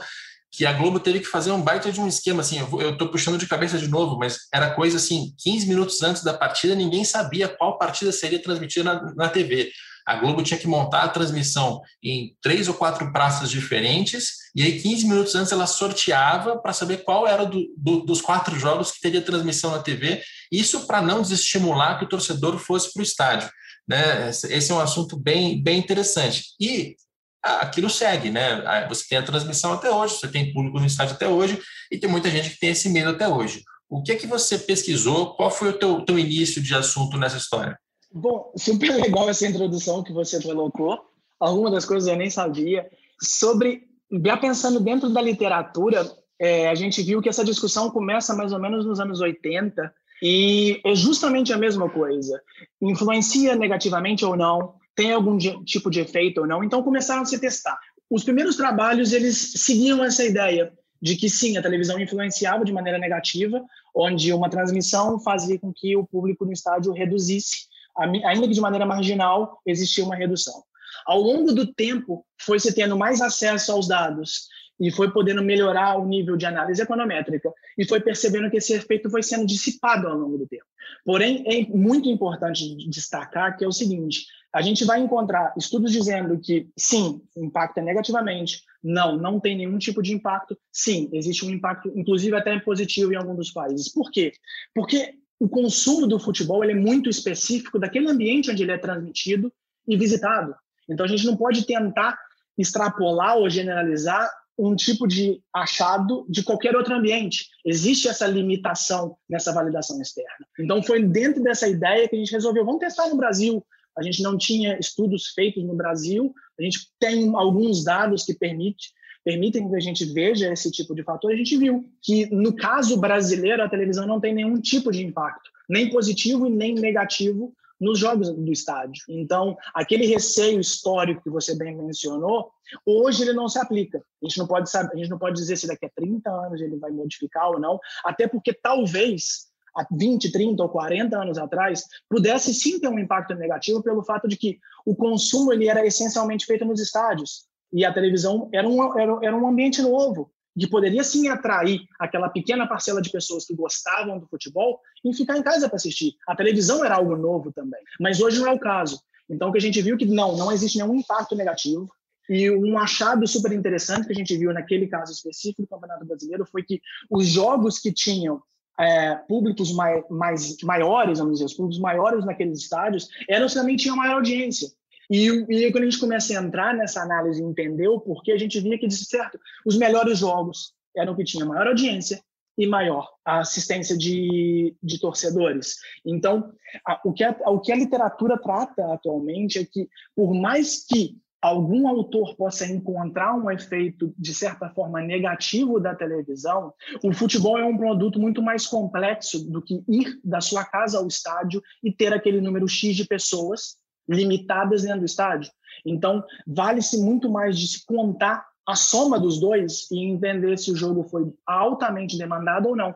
S2: que a Globo teve que fazer um baita de um esquema, assim, eu estou puxando de cabeça de novo, mas era coisa assim, 15 minutos antes da partida, ninguém sabia qual partida seria transmitida na, na TV. A Globo tinha que montar a transmissão em três ou quatro praças diferentes, e aí 15 minutos antes ela sorteava para saber qual era do, do, dos quatro jogos que teria transmissão na TV, isso para não desestimular que o torcedor fosse para o estádio. Né? Esse é um assunto bem, bem interessante. E aquilo segue, né? Você tem a transmissão até hoje, você tem público no estádio até hoje, e tem muita gente que tem esse medo até hoje. O que é que você pesquisou? Qual foi o teu, teu início de assunto nessa história?
S3: Bom, super legal essa introdução que você colocou. Algumas das coisas eu nem sabia. Sobre, já pensando dentro da literatura, é, a gente viu que essa discussão começa mais ou menos nos anos 80 e é justamente a mesma coisa. Influencia negativamente ou não? Tem algum tipo de efeito ou não? Então começaram a se testar. Os primeiros trabalhos eles seguiam essa ideia de que sim, a televisão influenciava de maneira negativa, onde uma transmissão fazia com que o público no estádio reduzisse, ainda que de maneira marginal, existia uma redução. Ao longo do tempo, foi se tendo mais acesso aos dados e foi podendo melhorar o nível de análise econométrica e foi percebendo que esse efeito foi sendo dissipado ao longo do tempo. Porém, é muito importante destacar que é o seguinte: a gente vai encontrar estudos dizendo que sim, impacta negativamente, não, não tem nenhum tipo de impacto, sim, existe um impacto, inclusive até positivo em alguns dos países. Por quê? Porque o consumo do futebol é muito específico daquele ambiente onde ele é transmitido e visitado. Então a gente não pode tentar extrapolar ou generalizar um tipo de achado de qualquer outro ambiente. Existe essa limitação nessa validação externa. Então foi dentro dessa ideia que a gente resolveu, vamos testar no Brasil. A gente não tinha estudos feitos no Brasil, a gente tem alguns dados que permite, permitem que a gente veja esse tipo de fator. A gente viu que, no caso brasileiro, a televisão não tem nenhum tipo de impacto, nem positivo e nem negativo, nos jogos do estádio. Então, aquele receio histórico que você bem mencionou, hoje ele não se aplica. A gente não pode saber, a gente não pode dizer se daqui a 30 anos ele vai modificar ou não, até porque talvez há 20, 30 ou 40 anos atrás pudesse sim ter um impacto negativo pelo fato de que o consumo ele era essencialmente feito nos estádios e a televisão era um, era, era um ambiente novo que poderia sim atrair aquela pequena parcela de pessoas que gostavam do futebol em ficar em casa para assistir. A televisão era algo novo também, mas hoje não é o caso. Então, o que a gente viu que não, não existe nenhum impacto negativo. E um achado super interessante que a gente viu naquele caso específico do Campeonato Brasileiro foi que os jogos que tinham é, públicos mai, mais maiores, vamos dizer, os públicos maiores naqueles estádios, eram os que também tinham maior audiência. E, e quando a gente começa a entrar nessa análise e entender o porquê, a gente via que, de certo, os melhores jogos eram que tinham maior audiência e maior assistência de, de torcedores. Então, a, o, que a, o que a literatura trata atualmente é que, por mais que algum autor possa encontrar um efeito, de certa forma, negativo da televisão, o futebol é um produto muito mais complexo do que ir da sua casa ao estádio e ter aquele número X de pessoas limitadas dentro do estádio. Então, vale-se muito mais de se contar a soma dos dois e entender se o jogo foi altamente demandado ou não.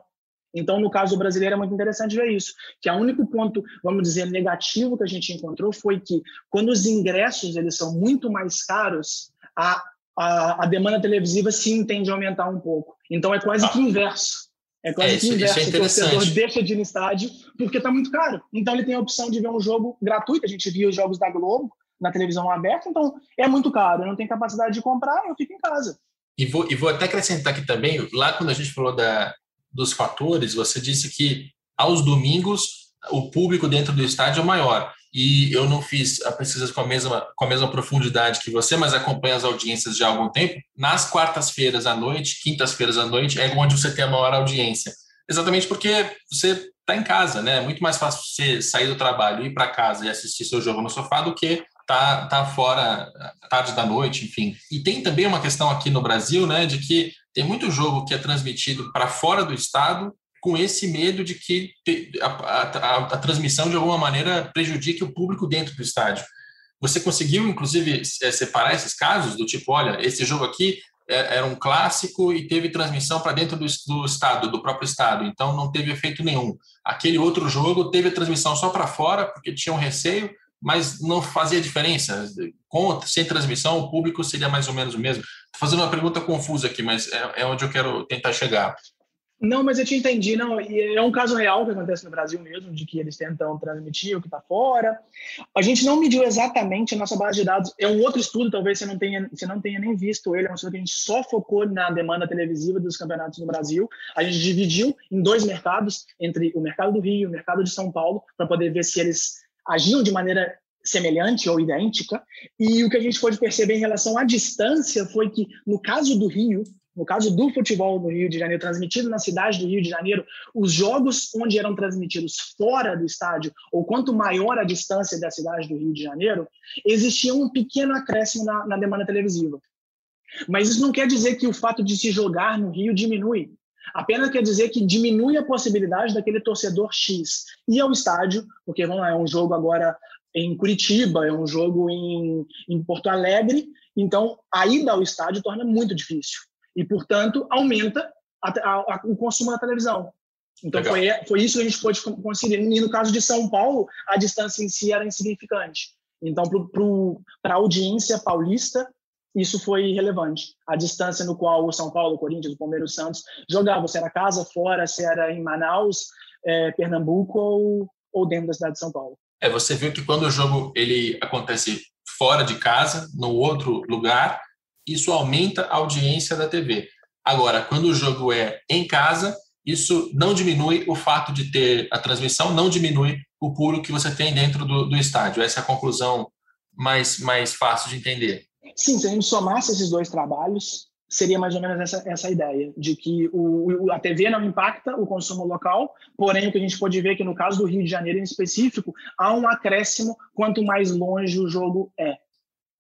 S3: Então, no caso brasileiro, é muito interessante ver isso, que o único ponto, vamos dizer, negativo que a gente encontrou foi que, quando os ingressos eles são muito mais caros, a, a, a demanda televisiva sim tende a aumentar um pouco. Então, é quase ah. que inverso. É quase é, isso, que inverso. É o torcedor deixa de ir no estádio porque está muito caro. Então ele tem a opção de ver um jogo gratuito. A gente via os jogos da Globo na televisão aberta, então é muito caro. Eu não tenho capacidade de comprar, eu fico em casa.
S2: E vou, e vou até acrescentar aqui também, lá quando a gente falou da, dos fatores, você disse que aos domingos o público dentro do estádio é maior e eu não fiz a pesquisa com a mesma, com a mesma profundidade que você, mas acompanho as audiências já há algum tempo. Nas quartas-feiras à noite, quintas-feiras à noite, é onde você tem a maior audiência. Exatamente porque você está em casa, né? É muito mais fácil você sair do trabalho, ir para casa e assistir seu jogo no sofá do que tá, tá fora tarde da noite, enfim. E tem também uma questão aqui no Brasil, né, de que tem muito jogo que é transmitido para fora do estado com esse medo de que a, a, a, transmissão de alguma maneira prejudique o público dentro do estádio. Você conseguiu, inclusive, é, separar esses casos do tipo, olha, esse jogo aqui é, era um clássico e teve transmissão para dentro do, do, estado, do próprio estado, então não teve efeito nenhum. Aquele outro jogo teve transmissão só para fora, porque tinha um receio, mas não fazia diferença. Com, sem transmissão, o público seria mais ou menos o mesmo. Estou fazendo uma pergunta confusa aqui, mas é, é onde eu quero tentar chegar.
S3: Não, mas eu te entendi. Não, é um caso real que acontece no Brasil mesmo, de que eles tentam transmitir o que está fora. A gente não mediu exatamente a nossa base de dados. É um outro estudo, talvez você não tenha, você não tenha nem visto ele. É um estudo que a gente só focou na demanda televisiva dos campeonatos no Brasil. A gente dividiu em dois mercados, entre o mercado do Rio e o mercado de São Paulo, para poder ver se eles agiam de maneira semelhante ou idêntica. E o que a gente pôde perceber em relação à distância foi que, no caso do Rio, no caso do futebol do Rio de Janeiro, transmitido na cidade do Rio de Janeiro, os jogos onde eram transmitidos fora do estádio, ou quanto maior a distância da cidade do Rio de Janeiro, existia um pequeno acréscimo na, na demanda televisiva. Mas isso não quer dizer que o fato de se jogar no Rio diminui. Apenas quer dizer que diminui a possibilidade daquele torcedor X ir ao estádio, porque vamos lá, é um jogo agora em Curitiba, é um jogo em, em Porto Alegre, então a ida ao estádio torna muito difícil e, portanto, aumenta a, a, a, o consumo da televisão. Então, foi, foi isso que a gente pôde conseguir. E no caso de São Paulo, a distância em si era insignificante. Então, para a audiência paulista, isso foi relevante. A distância no qual o São Paulo, o Corinthians, o Palmeiras, o Santos jogavam, se era casa, fora, se era em Manaus, é, Pernambuco ou, ou dentro da cidade de São Paulo.
S2: É, você viu que quando o jogo ele acontece fora de casa, no outro lugar, isso aumenta a audiência da TV. Agora, quando o jogo é em casa, isso não diminui o fato de ter a transmissão, não diminui o público que você tem dentro do, do estádio. Essa é a conclusão mais, mais fácil de entender.
S3: Sim, se a gente somasse esses dois trabalhos, seria mais ou menos essa, essa ideia, de que o, a TV não impacta o consumo local, porém o que a gente pode ver é que no caso do Rio de Janeiro em específico, há um acréscimo quanto mais longe o jogo é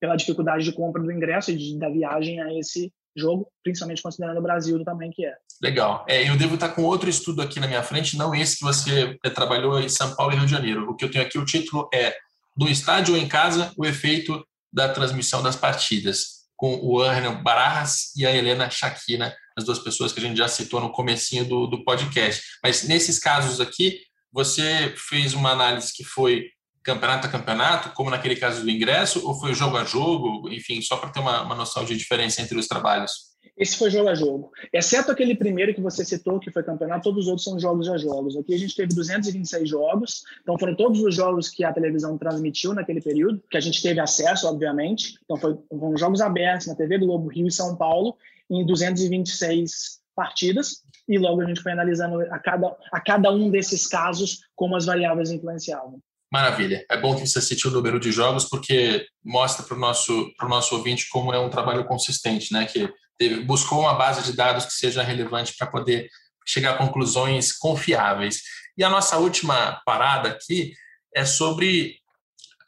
S3: pela dificuldade de compra do ingresso e de, da viagem a esse jogo, principalmente considerando o Brasil do tamanho que é.
S2: Legal. É, eu devo estar com outro estudo aqui na minha frente, não esse que você é, trabalhou em São Paulo e Rio de Janeiro. O que eu tenho aqui, o título é No estádio ou em casa, o efeito da transmissão das partidas, com o Arno Barajas e a Helena Shakina, as duas pessoas que a gente já citou no comecinho do, do podcast. Mas nesses casos aqui, você fez uma análise que foi campeonato a campeonato, como naquele caso do ingresso, ou foi jogo a jogo? Enfim, só para ter uma, uma noção de diferença entre os trabalhos.
S3: Esse foi jogo a jogo. Exceto aquele primeiro que você citou, que foi campeonato, todos os outros são jogos a jogos. Aqui a gente teve 226 jogos, então foram todos os jogos que a televisão transmitiu naquele período, que a gente teve acesso, obviamente. Então foi, foram jogos abertos na TV Globo Rio e São Paulo, em 226 partidas, e logo a gente foi analisando a cada, a cada um desses casos como as variáveis influenciavam.
S2: Maravilha. É bom que você cite o número de jogos, porque mostra para o nosso, nosso ouvinte como é um trabalho consistente, né? Que teve, buscou uma base de dados que seja relevante para poder chegar a conclusões confiáveis. E a nossa última parada aqui é sobre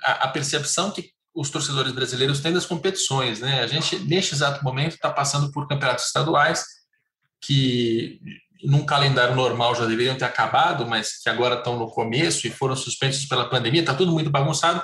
S2: a, a percepção que os torcedores brasileiros têm das competições, né? A gente, neste exato momento, está passando por campeonatos estaduais que num calendário normal já deveriam ter acabado, mas que agora estão no começo e foram suspensos pela pandemia, está tudo muito bagunçado.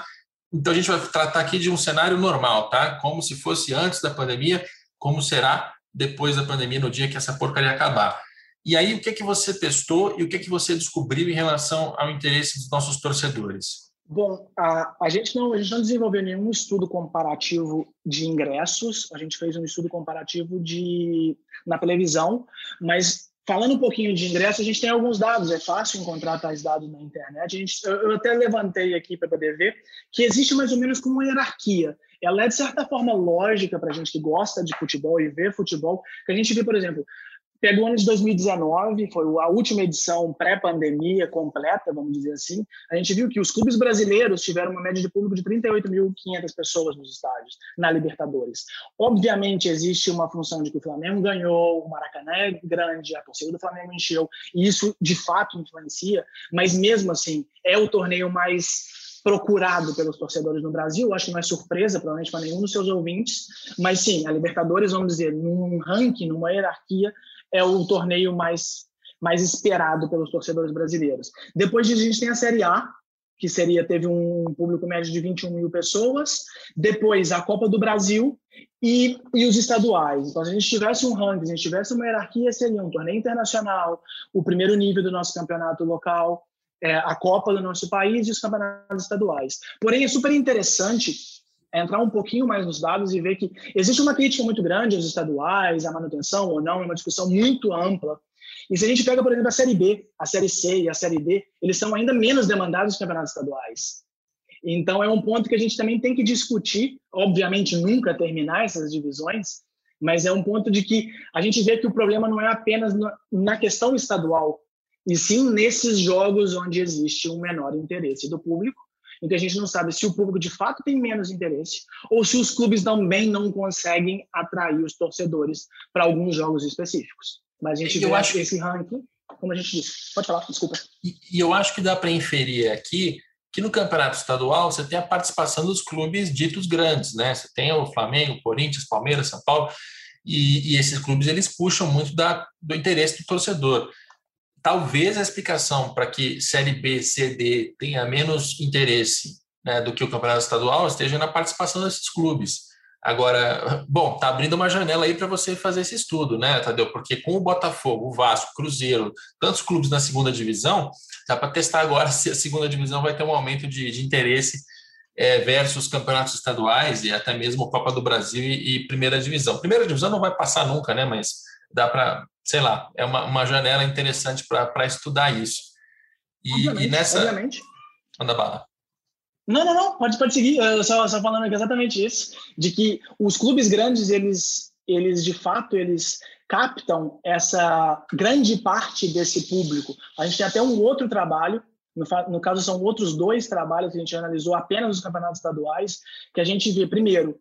S2: Então a gente vai tratar aqui de um cenário normal, tá? Como se fosse antes da pandemia, como será depois da pandemia, no dia que essa porcaria acabar. E aí, o que é que você testou e o que é que você descobriu em relação ao interesse dos nossos torcedores?
S3: Bom, a, a, gente não, a gente não desenvolveu nenhum estudo comparativo de ingressos, a gente fez um estudo comparativo de na televisão, mas Falando um pouquinho de ingresso, a gente tem alguns dados, é fácil encontrar tais dados na internet. A gente, eu, até levantei aqui para poder ver que existe mais ou menos como uma hierarquia. Ela é, de certa forma, lógica para a gente que gosta de futebol e vê futebol, que a gente vê, por exemplo, Pega o ano de 2019, foi a última edição pré-pandemia completa, vamos dizer assim. A gente viu que os clubes brasileiros tiveram uma média de público de 38.500 pessoas nos estádios, na Libertadores. Obviamente, existe uma função de que o Flamengo ganhou, o Maracanã é grande, a torcida do Flamengo encheu, e isso de fato influencia, mas mesmo assim, é o torneio mais procurado pelos torcedores no Brasil. Acho que não é surpresa, provavelmente, para nenhum dos seus ouvintes. Mas sim, a Libertadores, vamos dizer, num ranking, numa hierarquia, é o torneio mais, mais esperado pelos torcedores brasileiros. Depois disso, a gente tem a Série A, que seria teve um público médio de 21 mil pessoas. Depois, a Copa do Brasil e, e os estaduais. Então, se a gente tivesse um ranking, se a gente tivesse uma hierarquia, seria um torneio internacional, o primeiro nível do nosso campeonato local, é, a Copa do nosso país e os campeonatos estaduais. Porém, é super interessante entrar um pouquinho mais nos dados e ver que existe uma crítica muito grande aos estaduais, à manutenção ou não, é uma discussão muito ampla. E se a gente pega, por exemplo, a Série B, a Série C e a Série D, eles são ainda menos demandados que os campeonatos estaduais. Então, é um ponto que a gente também tem que discutir, obviamente nunca terminar essas divisões, mas é um ponto de que a gente vê que o problema não é apenas na questão estadual, e sim nesses jogos onde existe um menor interesse do público, que a gente não sabe se o público de fato tem menos interesse ou se os clubes também não conseguem atrair os torcedores para alguns jogos específicos. Mas a gente eu vê acho... esse ranking, como a gente disse. Pode falar, desculpa.
S2: E, e eu acho que dá para inferir aqui que no campeonato estadual você tem a participação dos clubes ditos grandes, né? Você tem o Flamengo, Corinthians, Palmeiras, São Paulo, e, e esses clubes eles puxam muito da, do interesse do torcedor. Talvez a explicação para que Série B, C, D tenha menos interesse né, do que o campeonato estadual esteja na participação desses clubes. Agora, bom, tá abrindo uma janela aí para você fazer esse estudo, né, Tadeu? Porque com o Botafogo, o Vasco, Cruzeiro, tantos clubes na segunda divisão, dá para testar agora se a segunda divisão vai ter um aumento de, de interesse é, versus campeonatos estaduais e até mesmo Copa do Brasil e, e, Primeira Divisão. Primeira Divisão não vai passar nunca, né? Mas dá para, sei lá, é uma, uma janela interessante para estudar isso.
S3: E, e nessa. Obviamente.
S2: Manda bala.
S3: Não, não, não, pode, pode seguir. Eu só, só falando exatamente isso, de que os clubes grandes, eles, eles de fato, eles captam essa grande parte desse público. A gente tem até um outro trabalho, no, no caso são outros dois trabalhos que a gente analisou apenas os campeonatos estaduais, que a gente vê, primeiro,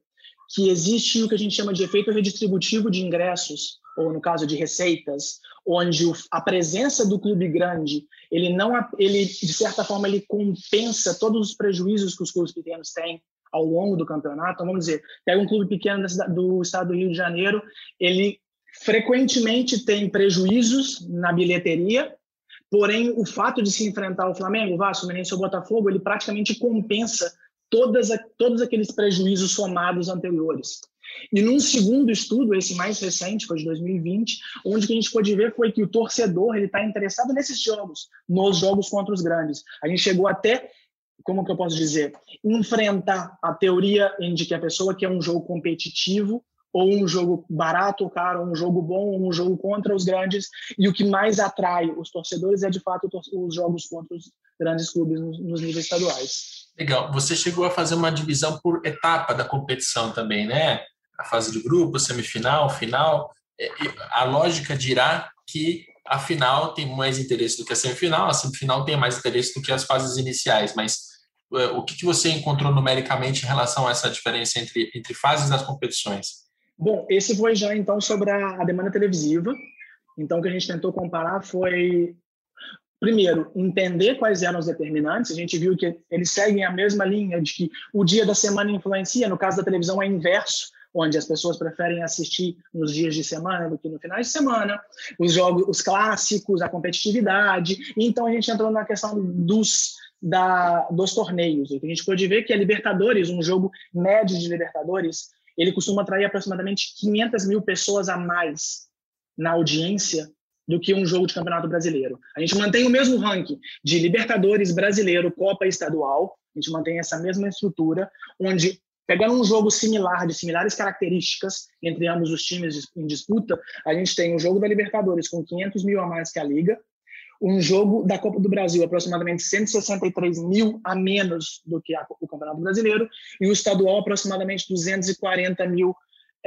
S3: que existe o que a gente chama de efeito redistributivo de ingressos, ou no caso de receitas, onde a presença do clube grande, ele não ele de certa forma ele compensa todos os prejuízos que os clubes pequenos têm ao longo do campeonato. Então, vamos dizer, pega um clube pequeno do estado do Rio de Janeiro, ele frequentemente tem prejuízos na bilheteria, porém o fato de se enfrentar o Flamengo, o Vasco, o Fluminense ou o Botafogo, ele praticamente compensa todas, todos aqueles prejuízos somados anteriores. E num segundo estudo, esse mais recente, foi de 2020, onde que a gente pôde ver foi que o torcedor ele está interessado nesses jogos, nos jogos contra os grandes. A gente chegou até, como que eu posso dizer, enfrentar a teoria de que a pessoa quer um jogo competitivo ou um jogo barato caro, um jogo bom, um jogo contra os grandes, e o que mais atrai os torcedores é de fato os jogos contra os grandes clubes nos níveis estaduais.
S2: Legal. Você chegou a fazer uma divisão por etapa da competição também, né? A fase de grupo, semifinal, final. É, a lógica dirá que a final tem mais interesse do que a semifinal, a semifinal tem mais interesse do que as fases iniciais, mas é, o que você encontrou numericamente em relação a essa diferença entre, entre fases das competições?
S3: Bom, esse foi já então sobre a, a demanda televisiva. Então, o que a gente tentou comparar foi primeiro, entender quais eram os determinantes. A gente viu que eles seguem a mesma linha de que o dia da semana influencia. No caso da televisão, é inverso, onde as pessoas preferem assistir nos dias de semana do que no final de semana. Os jogos, os clássicos, a competitividade. Então, a gente entrou na questão dos da, dos torneios. A gente pode ver que a Libertadores, um jogo médio de Libertadores, ele costuma atrair aproximadamente 500 mil pessoas a mais na audiência do que um jogo de campeonato brasileiro. A gente mantém o mesmo ranking de Libertadores brasileiro, Copa estadual, a gente mantém essa mesma estrutura, onde pegando um jogo similar, de similares características entre ambos os times em disputa, a gente tem um jogo da Libertadores com 500 mil a mais que a Liga, um jogo da Copa do Brasil aproximadamente 163 mil a menos do que a, o Campeonato Brasileiro e o estadual aproximadamente 240 mil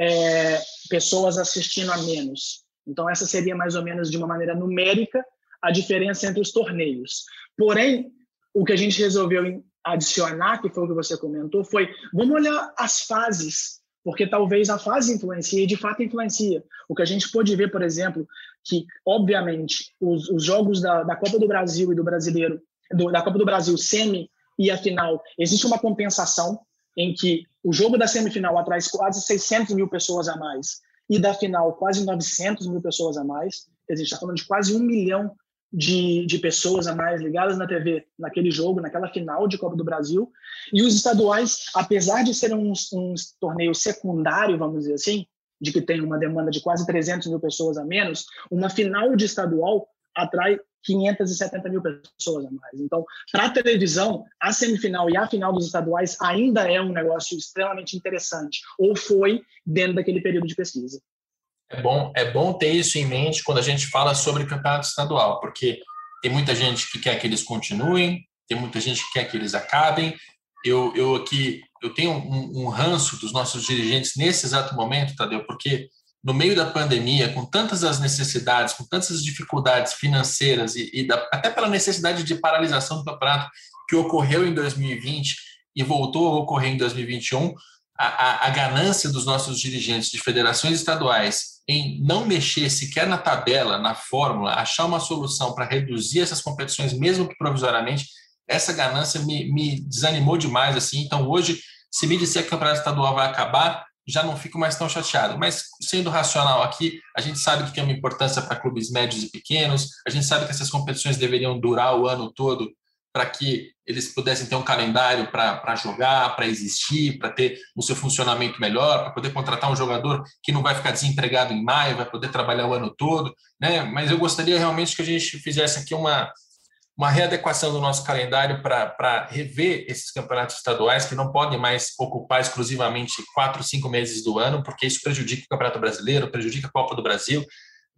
S3: é, pessoas assistindo a menos. Então, essa seria mais ou menos, de uma maneira numérica, a diferença entre os torneios. Porém, o que a gente resolveu adicionar, que foi o que você comentou, foi vamos olhar as fases, porque talvez a fase influencie e de fato influencia. O que a gente pôde ver, por exemplo, que obviamente os, os jogos da, da, Copa do Brasil e do Brasileiro, do, da Copa do Brasil semi e a final, existe uma compensação em que o jogo da semifinal atrai quase 600 mil pessoas a mais e da final quase 900 mil pessoas a mais. A gente está falando de quase um milhão de, de pessoas a mais ligadas na TV naquele jogo, naquela final de Copa do Brasil. E os estaduais, apesar de serem um, um torneio secundário, vamos dizer assim, de que tem uma demanda de quase 300 mil pessoas a menos, uma final de estadual atrai 570 mil pessoas a mais. Então, para a televisão, a semifinal e a final dos estaduais ainda é um negócio extremamente interessante, ou foi dentro daquele período de pesquisa.
S2: É bom, é bom ter isso em mente quando a gente fala sobre campeonato estadual, porque tem muita gente que quer que eles continuem, tem muita gente que quer que eles acabem. Eu, eu aqui eu tenho um, um ranço dos nossos dirigentes nesse exato momento, Tadeu, porque no meio da pandemia, com tantas as necessidades, com tantas as dificuldades financeiras e, e da, até pela necessidade de paralisação do campeonato, que ocorreu em 2020 e voltou a ocorrer em 2021, a, a, a ganância dos nossos dirigentes de federações estaduais em não mexer sequer na tabela, na fórmula, achar uma solução para reduzir essas competições, mesmo que provisoriamente, essa ganância me, me desanimou demais. assim. Então, hoje, se me disser que o campeonato estadual vai acabar, já não fico mais tão chateado. Mas, sendo racional aqui, a gente sabe que tem uma importância para clubes médios e pequenos, a gente sabe que essas competições deveriam durar o ano todo para que eles pudessem ter um calendário para jogar, para existir, para ter o seu funcionamento melhor, para poder contratar um jogador que não vai ficar desempregado em maio, vai poder trabalhar o ano todo. Né? Mas eu gostaria realmente que a gente fizesse aqui uma, uma readequação do nosso calendário para rever esses campeonatos estaduais que não podem mais ocupar exclusivamente quatro, cinco meses do ano, porque isso prejudica o Campeonato Brasileiro, prejudica a Copa do Brasil,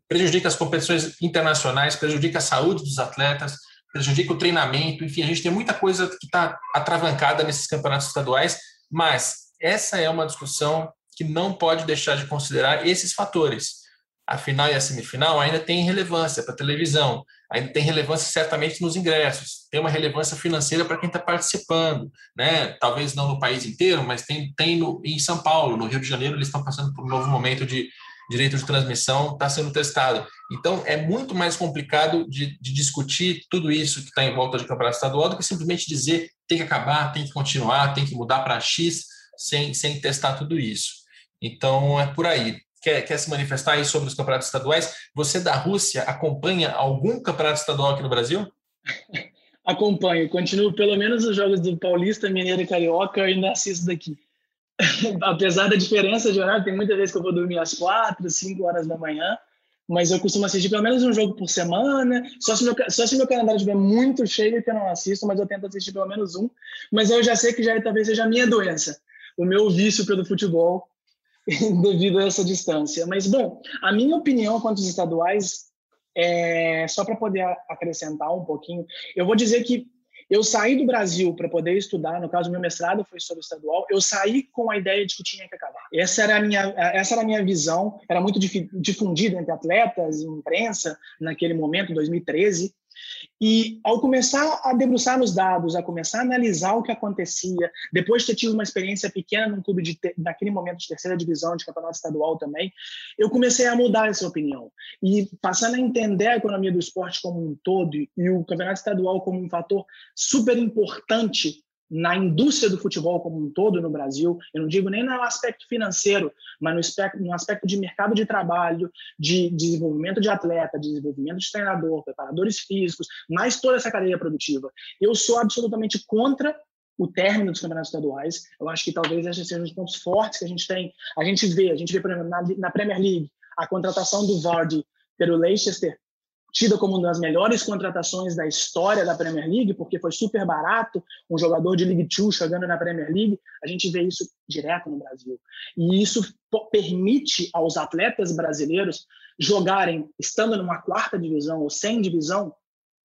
S2: prejudica as competições internacionais, prejudica a saúde dos atletas, prejudica o treinamento, enfim, a gente tem muita coisa que está atravancada nesses campeonatos estaduais, mas essa é uma discussão que não pode deixar de considerar esses fatores a final e a semifinal ainda tem relevância para a televisão, ainda tem relevância certamente nos ingressos, tem uma relevância financeira para quem está participando, né? Talvez não no país inteiro, mas tem, tem no, em São Paulo, no Rio de Janeiro, eles estão passando por um novo momento de direito de transmissão, está sendo testado. Então, é muito mais complicado de, de discutir tudo isso que está em volta de campeonato estadual do que simplesmente dizer tem que acabar, tem que continuar, tem que mudar para X, sem, sem testar tudo isso. Então, é por aí quer, quer se manifestar aí sobre os campeonatos estaduais. Você da Rússia acompanha algum campeonato estadual aqui no Brasil?
S3: Acompanho, continuo pelo menos os jogos do Paulista, Mineiro e Carioca, eu ainda assisto daqui. Apesar da diferença de horário, tem muita vez que eu vou dormir às quatro, cinco horas da manhã, mas eu costumo assistir pelo menos um jogo por semana. Só se meu, só se meu calendário estiver muito cheio que eu não assisto, mas eu tento assistir pelo menos um. Mas eu já sei que já talvez seja a minha doença, o meu vício pelo futebol devido a essa distância. Mas, bom, a minha opinião quanto aos estaduais, é, só para poder acrescentar um pouquinho, eu vou dizer que eu saí do Brasil para poder estudar, no caso, meu mestrado foi sobre estadual, eu saí com a ideia de que tinha que acabar. Essa era a minha, essa era a minha visão, era muito difundida entre atletas e imprensa naquele momento, 2013, e ao começar a debruçar nos dados, a começar a analisar o que acontecia, depois de ter tido uma experiência pequena num clube de naquele momento de terceira divisão, de campeonato estadual também, eu comecei a mudar essa opinião. E passando a entender a economia do esporte como um todo e o campeonato estadual como um fator super importante na indústria do futebol como um todo no Brasil, eu não digo nem no aspecto financeiro, mas no aspecto, no aspecto de mercado de trabalho, de desenvolvimento de atleta, de desenvolvimento de treinador, preparadores físicos, mais toda essa cadeia produtiva. Eu sou absolutamente contra o término dos campeonatos estaduais. Eu acho que talvez esses sejam os pontos fortes que a gente tem. A gente vê, a gente vê, por exemplo, na, na Premier League, a contratação do Vardy pelo Leicester tida como uma das melhores contratações da história da Premier League, porque foi super barato, um jogador de League Two chegando na Premier League, a gente vê isso direto no Brasil. E isso permite aos atletas brasileiros jogarem, estando numa quarta divisão ou sem divisão,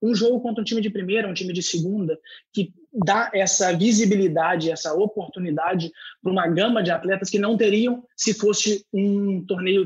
S3: um jogo contra um time de primeira, um time de segunda, que dá essa visibilidade, essa oportunidade para uma gama de atletas que não teriam se fosse um torneio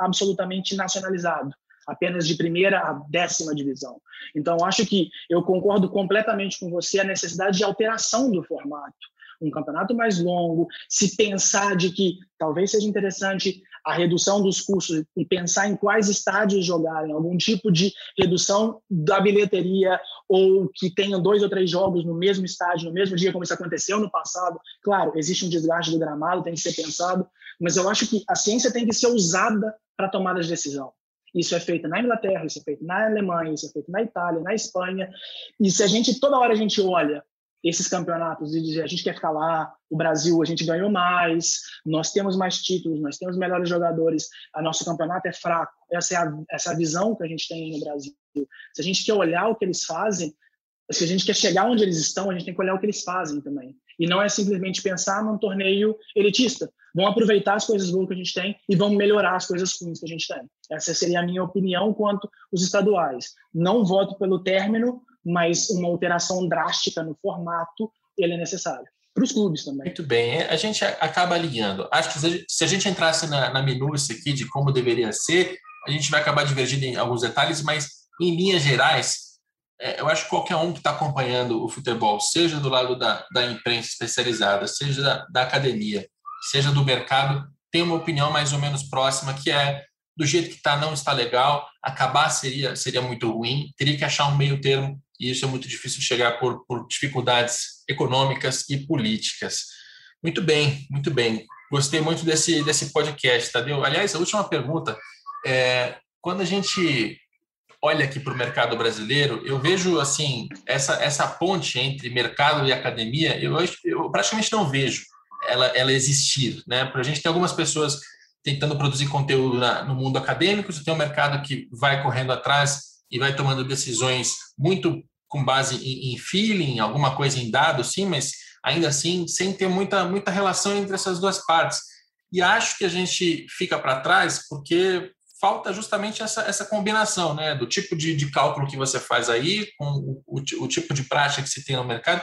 S3: absolutamente nacionalizado apenas de primeira a décima divisão. Então, acho que eu concordo completamente com você a necessidade de alteração do formato. Um campeonato mais longo, se pensar de que talvez seja interessante a redução dos custos e pensar em quais estádios jogarem, algum tipo de redução da bilheteria ou que tenham dois ou três jogos no mesmo estádio, no mesmo dia, como isso aconteceu no passado. Claro, existe um desgaste do gramado, tem que ser pensado, mas eu acho que a ciência tem que ser usada para tomar as decisão. Isso é feito na Inglaterra, isso é feito na Alemanha, isso é feito na Itália, na Espanha. E se a gente, toda hora a gente olha esses campeonatos e diz, a gente quer ficar lá, o Brasil, a gente ganhou mais, nós temos mais títulos, nós temos melhores jogadores, a nosso campeonato é fraco. Essa é a, essa é visão que a gente tem no Brasil. Se a gente quer olhar o que eles fazem, se a gente quer chegar onde eles estão, a gente tem que olhar o que eles fazem também. E não é simplesmente pensar num torneio elitista. Vão aproveitar as coisas boas que a gente tem e vão melhorar as coisas ruins que a gente tem. Essa seria a minha opinião quanto os estaduais. Não voto pelo término, mas uma alteração drástica no formato ele é necessário. Para os clubes também.
S2: Muito bem. A gente acaba alinhando. Acho que se a gente entrasse na, na minúcia aqui de como deveria ser, a gente vai acabar divergindo em alguns detalhes, mas em linhas gerais, é, eu acho que qualquer um que está acompanhando o futebol, seja do lado da, da imprensa especializada, seja da, da academia, seja do mercado, tem uma opinião mais ou menos próxima, que é do jeito que está, não está legal, acabar seria, seria muito ruim, teria que achar um meio termo, e isso é muito difícil de chegar por, por dificuldades econômicas e políticas. Muito bem, muito bem. Gostei muito desse, desse podcast, Tadeu. Aliás, a última pergunta. É, quando a gente olha aqui para o mercado brasileiro, eu vejo assim essa, essa ponte entre mercado e academia, eu, eu praticamente não vejo ela, ela existir. Né? Para a gente tem algumas pessoas tentando produzir conteúdo na, no mundo acadêmico, você tem um mercado que vai correndo atrás e vai tomando decisões muito com base em, em feeling, alguma coisa em dado, sim, mas ainda assim sem ter muita, muita relação entre essas duas partes. E acho que a gente fica para trás porque falta justamente essa, essa combinação né, do tipo de, de cálculo que você faz aí, com o, o, o tipo de prática que se tem no mercado.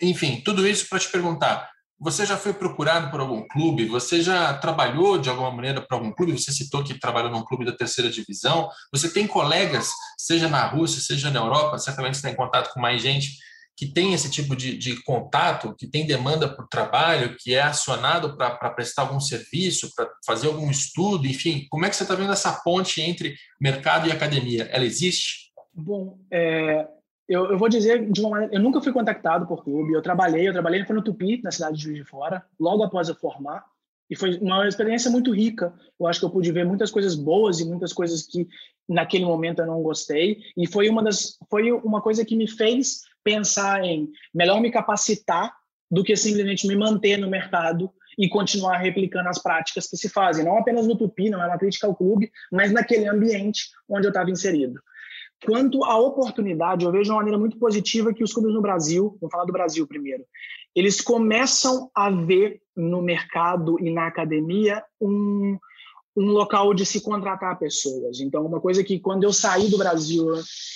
S2: Enfim, tudo isso para te perguntar. Você já foi procurado por algum clube? Você já trabalhou de alguma maneira para algum clube? Você citou que trabalhou num clube da terceira divisão. Você tem colegas, seja na Rússia, seja na Europa, certamente está em contato com mais gente que tem esse tipo de, de contato, que tem demanda por trabalho, que é acionado para prestar algum serviço, para fazer algum estudo, enfim, como é que você está vendo essa ponte entre mercado e academia? Ela existe?
S3: Bom, é, eu, eu, vou dizer de uma maneira, eu nunca fui contactado por clube, eu trabalhei, eu trabalhei foi no Tupi, na cidade de Juiz de Fora, logo após eu formar, e foi uma experiência muito rica. Eu acho que eu pude ver muitas coisas boas e muitas coisas que naquele momento eu não gostei, e foi uma das foi uma coisa que me fez pensar em melhor me capacitar do que simplesmente me manter no mercado e continuar replicando as práticas que se fazem, não apenas no Tupi, não é uma crítica ao clube, mas naquele ambiente onde eu estava inserido. Quanto à oportunidade, eu vejo de uma maneira muito positiva que os clubes no Brasil, vou falar do Brasil primeiro, eles começam a ver no mercado e na academia um, um local de se contratar pessoas. Então, uma coisa que quando eu saí do Brasil,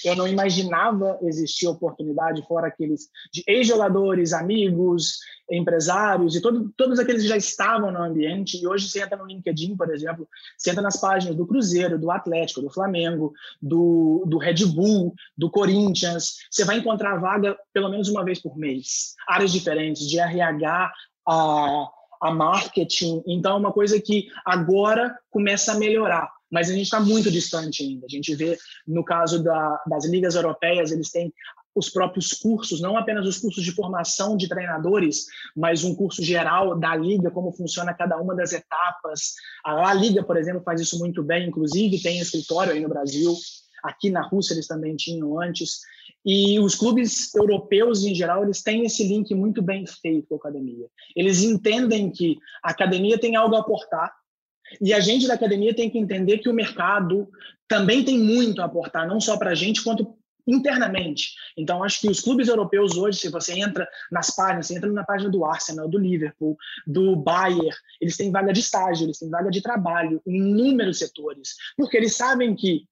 S3: eu não imaginava existir oportunidade, fora aqueles de ex-jogadores, amigos, empresários e todo, todos aqueles que já estavam no ambiente. E hoje você entra no LinkedIn, por exemplo, você entra nas páginas do Cruzeiro, do Atlético, do Flamengo, do, do Red Bull, do Corinthians. Você vai encontrar vaga pelo menos uma vez por mês. Áreas diferentes, de RH a a marketing. Então, é uma coisa que agora começa a melhorar, mas a gente está muito distante ainda. A gente vê, no caso da, das ligas europeias, eles têm os próprios cursos, não apenas os cursos de formação de treinadores, mas um curso geral da liga, como funciona cada uma das etapas. A La Liga, por exemplo, faz isso muito bem, inclusive tem escritório aí no Brasil. Aqui na Rússia eles também tinham antes. E os clubes europeus, em geral, eles têm esse link muito bem feito com a academia. Eles entendem que a academia tem algo a aportar e a gente da academia tem que entender que o mercado também tem muito a aportar, não só para a gente, quanto internamente. Então, acho que os clubes europeus hoje, se você entra nas páginas, você entra na página do Arsenal, do Liverpool, do Bayern, eles têm vaga de estágio, eles têm vaga de trabalho em inúmeros setores, porque eles sabem que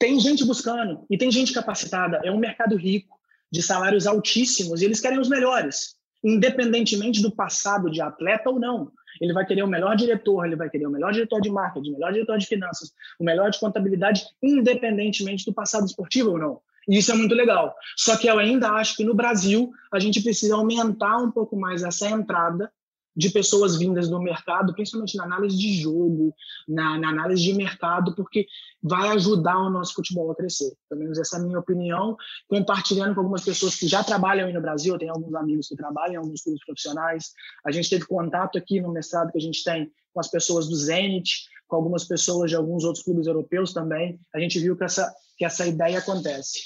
S3: tem gente buscando e tem gente capacitada. É um mercado rico, de salários altíssimos, e eles querem os melhores, independentemente do passado de atleta ou não. Ele vai querer o melhor diretor, ele vai querer o melhor diretor de marketing, o melhor diretor de finanças, o melhor de contabilidade, independentemente do passado esportivo ou não. E isso é muito legal. Só que eu ainda acho que no Brasil a gente precisa aumentar um pouco mais essa entrada de pessoas vindas do mercado, principalmente na análise de jogo, na, na, análise de mercado, porque vai ajudar o nosso futebol a crescer. Pelo menos essa é a minha opinião, compartilhando com algumas pessoas que já trabalham aí no Brasil, tenho alguns amigos que trabalham em alguns clubes profissionais, a gente teve contato aqui no mestrado que a gente tem com as pessoas do Zenit, com algumas pessoas de alguns outros clubes europeus também, a gente viu que essa, que essa ideia acontece,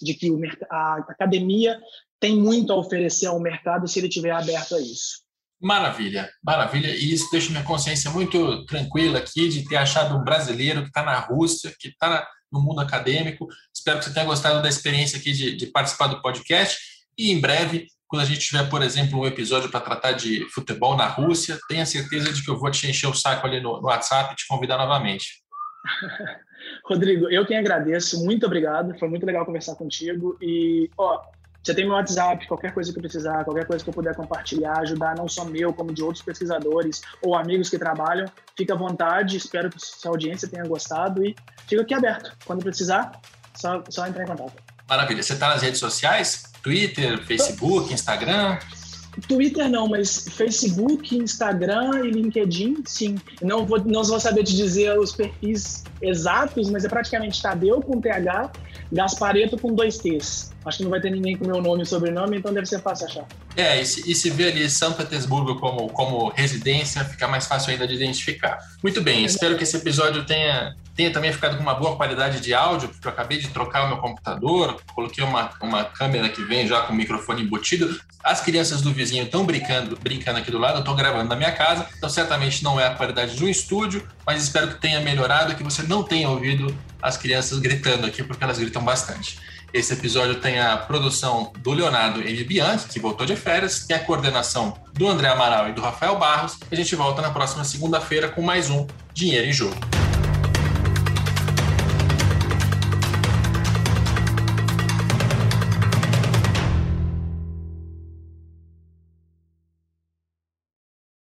S3: de que a academia tem muito a oferecer ao mercado se ele estiver aberto a isso.
S2: Maravilha, maravilha. E isso deixa minha consciência muito tranquila aqui de ter achado um brasileiro que está na Rússia, que está no mundo acadêmico. Espero que você tenha gostado da experiência aqui de, de, participar do podcast. E em breve, quando a gente tiver, por exemplo, um episódio para tratar de futebol na Rússia, tenha certeza de que eu vou te encher o saco ali no, no WhatsApp e te convidar novamente.
S3: Rodrigo, eu quem agradeço. Muito obrigado. Foi muito legal conversar contigo. E, ó, você tem meu WhatsApp, qualquer coisa que precisar, qualquer coisa que eu puder compartilhar, ajudar não só meu, como de outros pesquisadores ou amigos que trabalham, fica à vontade. Espero que sua audiência tenha gostado e fica aqui aberto. Quando precisar, só, só entrar em contato.
S2: Maravilha. Você está nas redes sociais? Twitter, Facebook, Instagram?
S3: Twitter não, mas Facebook, Instagram e LinkedIn, sim. Não vou, não vou saber te dizer os perfis exatos, mas é praticamente Tadeu com TH, Gaspareto com dois T's. Acho que não vai ter ninguém com meu nome e sobrenome, então deve ser fácil achar.
S2: É, e se, e se vê ali São Petersburgo como, como residência, fica mais fácil ainda de identificar. Muito bem, espero que esse episódio tenha, tenha também ficado com uma boa qualidade de áudio, porque eu acabei de trocar o meu computador, coloquei uma, uma câmera que vem já com o microfone embutido. As crianças do vizinho estão brincando, brincando aqui do lado, eu estou gravando na minha casa, então certamente não é a qualidade de um estúdio, mas espero que tenha melhorado, que você não tenha ouvido as crianças gritando aqui, porque elas gritam bastante. Esse episódio tem a produção do Leonardo M. Bianchi, que voltou de férias, tem a coordenação do André Amaral e do Rafael Barros. A gente volta na próxima segunda-feira com mais um Dinheiro em Jogo.